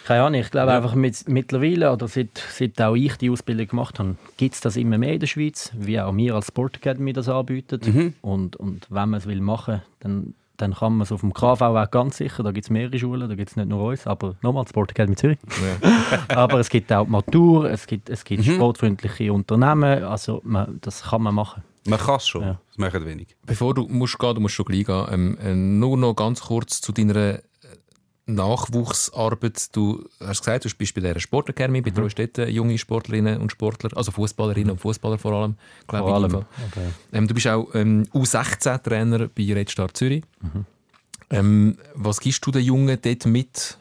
Keine Ahnung, ich glaube Ja. einfach mit, mittlerweile, oder seit, seit auch ich die Ausbildung gemacht habe, gibt es das immer mehr in der Schweiz, wie auch wir als Sport Academy das anbietet. Mhm. Und, und wenn man es will machen, dann, dann kann man es auf dem KV auch ganz sicher, da gibt es mehrere Schulen, da gibt es nicht nur uns, aber nochmal Sport Academy Zürich. aber es gibt auch die Matur, es gibt, es gibt Mhm. sportfreundliche Unternehmen, also man, das kann man machen. Man kann es schon, Ja. das machen wenig. Bevor du musst gehen, du musst schon gleich gehen, ähm, äh, nur noch ganz kurz zu deiner Nachwuchsarbeit. Du hast gesagt, du bist bei dieser Sportakademie, Mhm. betreust dort junge Sportlerinnen und Sportler, also Fußballerinnen und Fußballer vor allem, glaube Vor ich. allem. Liga. Ähm, du bist auch ähm, U16-Trainer bei Red Star Zürich. Mhm. Ähm, was gibst du den Jungen dort mit?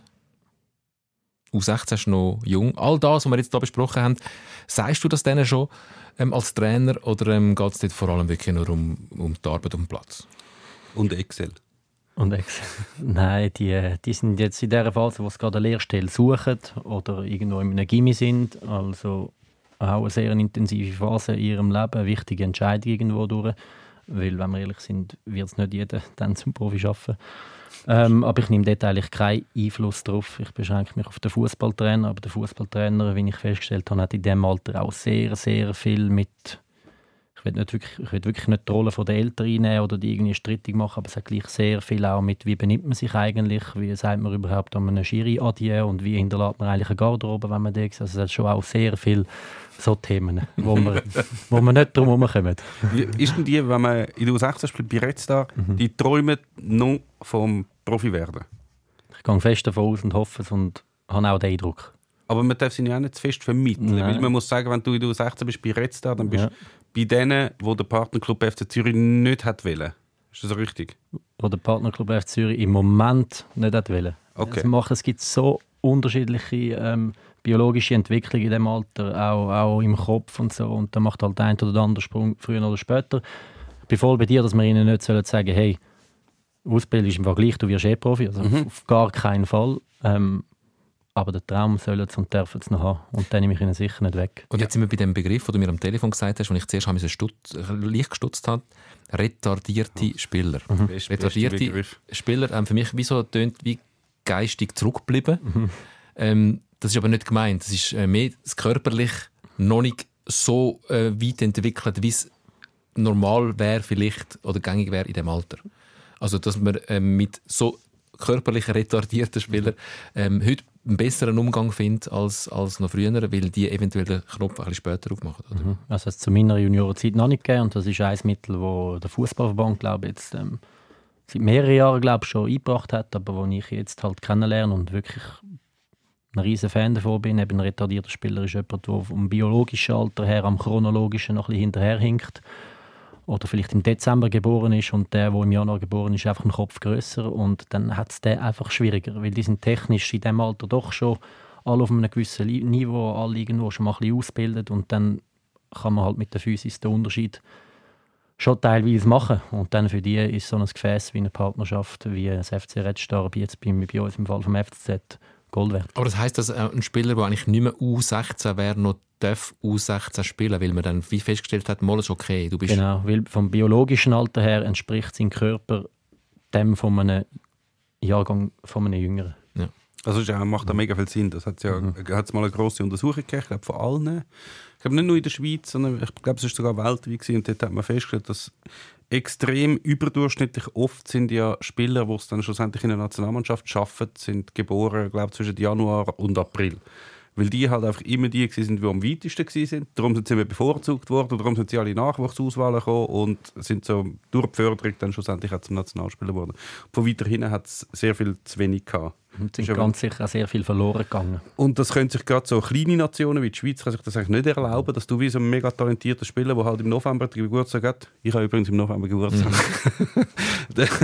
U16 ist noch jung. All das, was wir jetzt hier besprochen haben, sagst du das denen schon ähm, als Trainer oder ähm, geht es dort vor allem wirklich nur um, um die Arbeit um den Platz? Und Excel. Und. Nein, die, die sind jetzt in der Phase, wo sie gerade eine Lehrstelle suchen oder irgendwo in einem Gimmi sind. Also auch eine sehr intensive Phase in ihrem Leben, eine wichtige Entscheidung irgendwo durch. Weil, wenn wir ehrlich sind, wird es nicht jeder dann zum Profi arbeiten. Ähm, aber ich nehme dort eigentlich keinen Einfluss drauf. Ich beschränke mich auf den Fußballtrainer. Aber der Fußballtrainer, wie ich festgestellt habe, hat in diesem Alter auch sehr, sehr viel mit ich will, nicht wirklich, ich will wirklich nicht die Rolle der Eltern einnehmen oder die irgendwie strittig machen, aber es hat gleich sehr viel auch mit, wie benimmt man sich eigentlich, wie sagt man überhaupt an einem Schiri Adieu und wie hinterlässt man eigentlich eine Garderobe, wenn man denkt. Also es hat schon auch sehr viel so Themen, wo man, wo man nicht drum herumkommen. Wie ist denn die, wenn man in der U16 spielt, bei Red Star, Mhm. die träumen noch vom Profi werden? Ich gehe fest davon aus und hoffe es und habe auch den Eindruck. Aber man darf sie ja auch nicht zu fest vermitteln. Nein. Weil man muss sagen, wenn du in der U16 bist bei Red Star, dann bist Ja. Bei denen, wo der Partnerclub FC Zürich nicht hat wollen. Ist das richtig? Wo der Partnerclub F Zürich im Moment nicht hat wollen. Okay. Es, macht, es gibt so unterschiedliche ähm, biologische Entwicklungen in dem Alter, auch, auch im Kopf und so. Und da macht halt der ein oder der andere Sprung früher oder später. Ich bin voll bei dir, dass wir ihnen nicht sollen sagen hey, Ausbildung ist im Vergleich, du wirst eh Profi. Also auf, auf gar keinen Fall. Ähm, aber den Traum sollen sie und dürfen sie noch haben. Und den nehme ich ihnen sicher nicht weg. Und jetzt sind wir bei dem Begriff, den du mir am Telefon gesagt hast, den ich zuerst ein stutz, leicht gestutzt habe. Retardierte Spieler. Best- Retardierte. Spieler haben für mich wie so tönt wie geistig zurückgeblieben. Mhm. Ähm, das ist aber nicht gemeint. Das ist äh, mehr das körperlich noch nicht so äh, weit entwickelt, wie es normal wäre vielleicht oder gängig wäre in dem Alter. Also dass man ähm, mit so körperlich retardierten Spielern ähm, heute einen besseren Umgang findet als, als noch früher, weil die eventuell den Knopf ein bisschen später aufmachen. Oder? Also es zu meiner Juniorenzeit noch nicht gegeben und das ist ein Mittel, wo der Fußballverband glaube jetzt ähm, seit mehreren Jahren glaube schon eingebracht hat, aber wo ich jetzt halt kennenlerne und wirklich ein riesen Fan davon bin. Eben ein retardierter Spieler ist jemand, der vom biologischen Alter her am chronologischen noch ein bisschen hinterherhinkt oder vielleicht im Dezember geboren ist und der, der im Januar geboren ist, einfach einen Kopf größer und dann hat es den einfach schwieriger, weil die sind technisch in dem Alter doch schon alle auf einem gewissen Niveau, alle irgendwo schon mal ein bisschen ausgebildet und dann kann man halt mit der Physis den Unterschied schon teilweise machen. Und dann für die ist so ein Gefäß wie eine Partnerschaft wie das FC Red Star, jetzt bei, bei uns im Fall vom FCZ, Gold wert. Aber das heißt, dass äh, ein Spieler, der eigentlich nicht mehr U16 wäre, noch darf U16 spielen, weil man dann wie festgestellt hat, mal ist okay, du bist Genau, weil vom biologischen Alter her entspricht sein Körper dem von einem Jahrgang von einem Jüngeren. Also es ist auch- macht auch mega viel Sinn. Das hat ja hat's mal eine grosse Untersuchung gegeben, ich glaube von allen. Ich glaube nicht nur in der Schweiz, sondern ich glaube es ist sogar weltweit gewesen. und dort hat man festgestellt, dass extrem überdurchschnittlich oft sind ja Spieler, die es dann schlussendlich in der Nationalmannschaft schaffen, sind geboren, glaube zwischen Januar und April. Weil die halt einfach immer die sind, die am weitesten sind. Darum sind sie immer bevorzugt worden, darum sind sie alle Nachwuchsauswahlen gekommen und sind so durch die Förderung dann schlussendlich auch zum Nationalspieler geworden. Von weiter hinten hat es sehr viel zu wenig gehabt. Und sind ganz sicher auch sehr viel verloren gegangen. Und das können sich gerade so kleine Nationen wie die Schweiz kann sich das eigentlich nicht erlauben, dass du wie so ein mega talentierter Spieler, der halt im November den Geburtstag hat. Ich habe übrigens im November Geburtstag.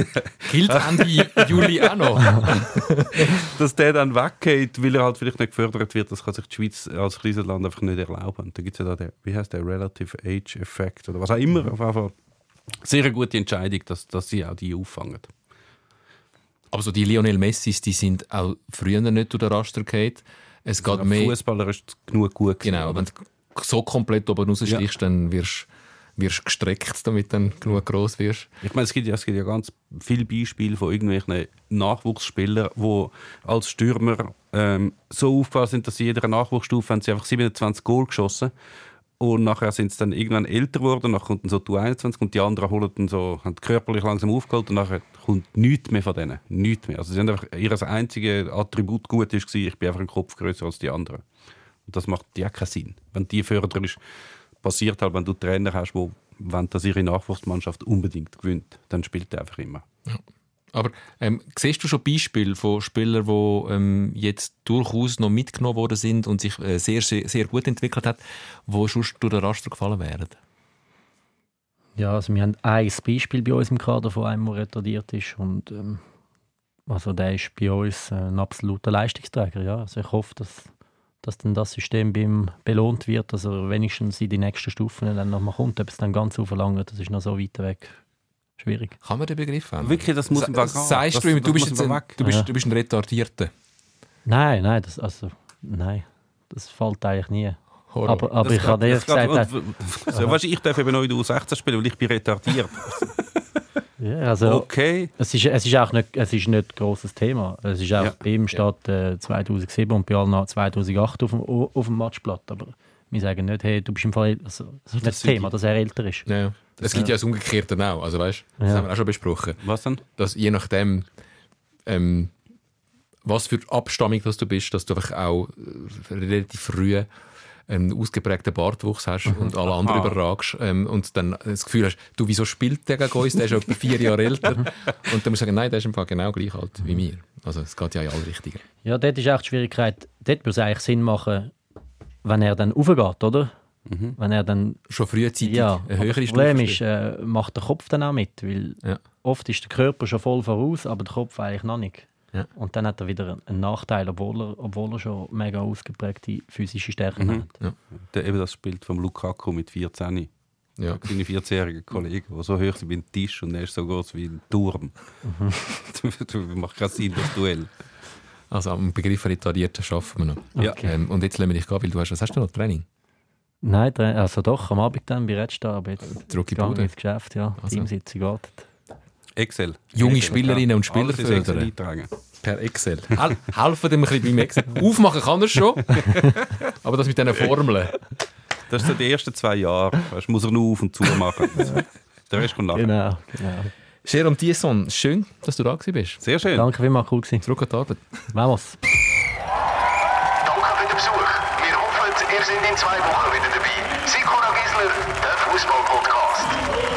Gilt Ende Juli auch noch. dass der dann weggeht, weil er halt vielleicht nicht gefördert wird, das kann sich die Schweiz als kleines Land einfach nicht erlauben. Und da gibt es ja da den, wie heißt der, Relative Age Effect oder was auch immer. Auf jeden Fall sehr eine gute Entscheidung, dass, dass sie auch die auffangen. Aber so die Lionel Messis, die sind auch früher nicht durch den Raster gefallen. Es geht Der mehr... Fußballer ist genug gut. gewesen, Genau, wenn du so komplett oben rausstichst, dann wirst wirst gestreckt, damit du dann genug groß wirst. Ich meine, es gibt, ja, es gibt ja ganz viele Beispiele von irgendwelchen Nachwuchsspielern, die als Stürmer ähm, so aufgefallen sind, dass sie in jeder Nachwuchsstufe haben sie einfach 27 Goal geschossen und nachher sind sie dann irgendwann älter geworden, nachher kommt so die 21 und die anderen holen dann so, haben körperlich langsam aufgeholt und nachher kommt nichts mehr von denen. Nichts mehr. Also sie haben einfach, ihr einziges Attribut gut ist, ich bin einfach ein Kopf größer als die anderen. Und das macht ja keinen Sinn. Wenn die Förder ist, passiert halt, wenn du Trainer hast, wo wenn das ihre Nachwuchsmannschaft unbedingt gewinnt, dann spielt er einfach immer. Aber ähm, siehst du schon Beispiele von Spielern, die ähm, jetzt durchaus noch mitgenommen worden sind und sich äh, sehr, sehr, gut entwickelt hat, die sonst durch den Raster gefallen wären? Ja, also wir haben ein Beispiel bei uns im Kader von einem, der retardiert ist und ähm, Also der ist bei uns äh, ein absoluter Leistungsträger. Ja. Also ich hoffe, dass, dass dann das System bei belohnt wird, dass er wenigstens in die nächsten Stufen dann nochmal kommt. Ob es dann ganz verlangt, das ist noch so weit weg. Schwierig. Kann man den Begriff ändern? Wirklich, das muss Sa- einfach Sagst das, du du das bist, ein, du, bist, Ja. du bist ein Retardierter. Nein, nein, das, also, nein, das fällt eigentlich nie. Horror. Aber, aber Das ich habe ehrlich das gesagt, geht- so, weißt, ich darf eben noch in der U16 spielen, weil ich bin retardiert. ja, also, Okay. es, ist, es ist auch nicht, es ist nicht ein grosses Thema. Es ist auch Ja. bei ihm steht äh, 2007 und bei allen noch 2008 auf dem, auf dem Matchblatt. Aber wir sagen nicht, hey, du bist im Fall, also, es ist nicht das Thema, dass er älter ist. Ja. Es gibt ja das Umgekehrte auch. Also, weißt, das haben wir auch schon besprochen. Was denn? Dass je nachdem, ähm, was für Abstammung dass du bist, dass du einfach auch äh, relativ früh einen ausgeprägten Bartwuchs hast und alle anderen Aha. überragst ähm, und dann das Gefühl hast, du, wieso spielt der gegen uns? Der ist etwa vier Jahre älter. Und dann musst du sagen, nein, der ist im Fall genau gleich alt wie mir. Also es geht ja in alle Richtungen. Ja, dort ist auch die Schwierigkeit, dort würde es eigentlich Sinn machen, wenn er dann raufgeht, oder? Wenn er dann Schon frühzeitig Ja, eine aber höhere das Problem ist, äh, macht der Kopf dann auch mit, weil Ja. oft ist der Körper schon voll voraus, aber der Kopf eigentlich noch nicht. Ja. Und dann hat er wieder einen- Nachteil, obwohl er, obwohl er schon mega ausgeprägte physische Stärken hat. Der, eben das Bild vom Lukaku mit 14. Ja. Seine 14-jährigen Kollegen, die so hoch sind wie ein Tisch und er ist so groß wie ein Turm. das macht keinen Sinn, das Duell. Also am Begriff retardiert schaffen wir noch. Ja. Ähm, und jetzt lassen wir dich gehen, weil du hast, was hast du noch, Training? Nein, also doch, am Abend dann bei Redstar, aber jetzt gehe ich Bude. ins Geschäft, ja. Also. Teamsitzung wartet. Excel. Junge Excel, Spielerinnen und Spieler fördern. eintragen. Per Excel. Hel helfen dem ein bisschen beim Excel. Aufmachen kann er schon, aber das mit diesen Formeln. Das sind die ersten zwei Jahre. Weißt, muss er nur auf und zu machen. Der Rest kommt nachher. Genau, genau. Jérôme Tiesson, schön, dass du da gewesen bist. Sehr schön. Danke vielmals, cool gewesen. Zurück an die Arbeit. Vamos. Zwei Wochen wieder dabei. Sikora Gisler, der Fußball-Podcast.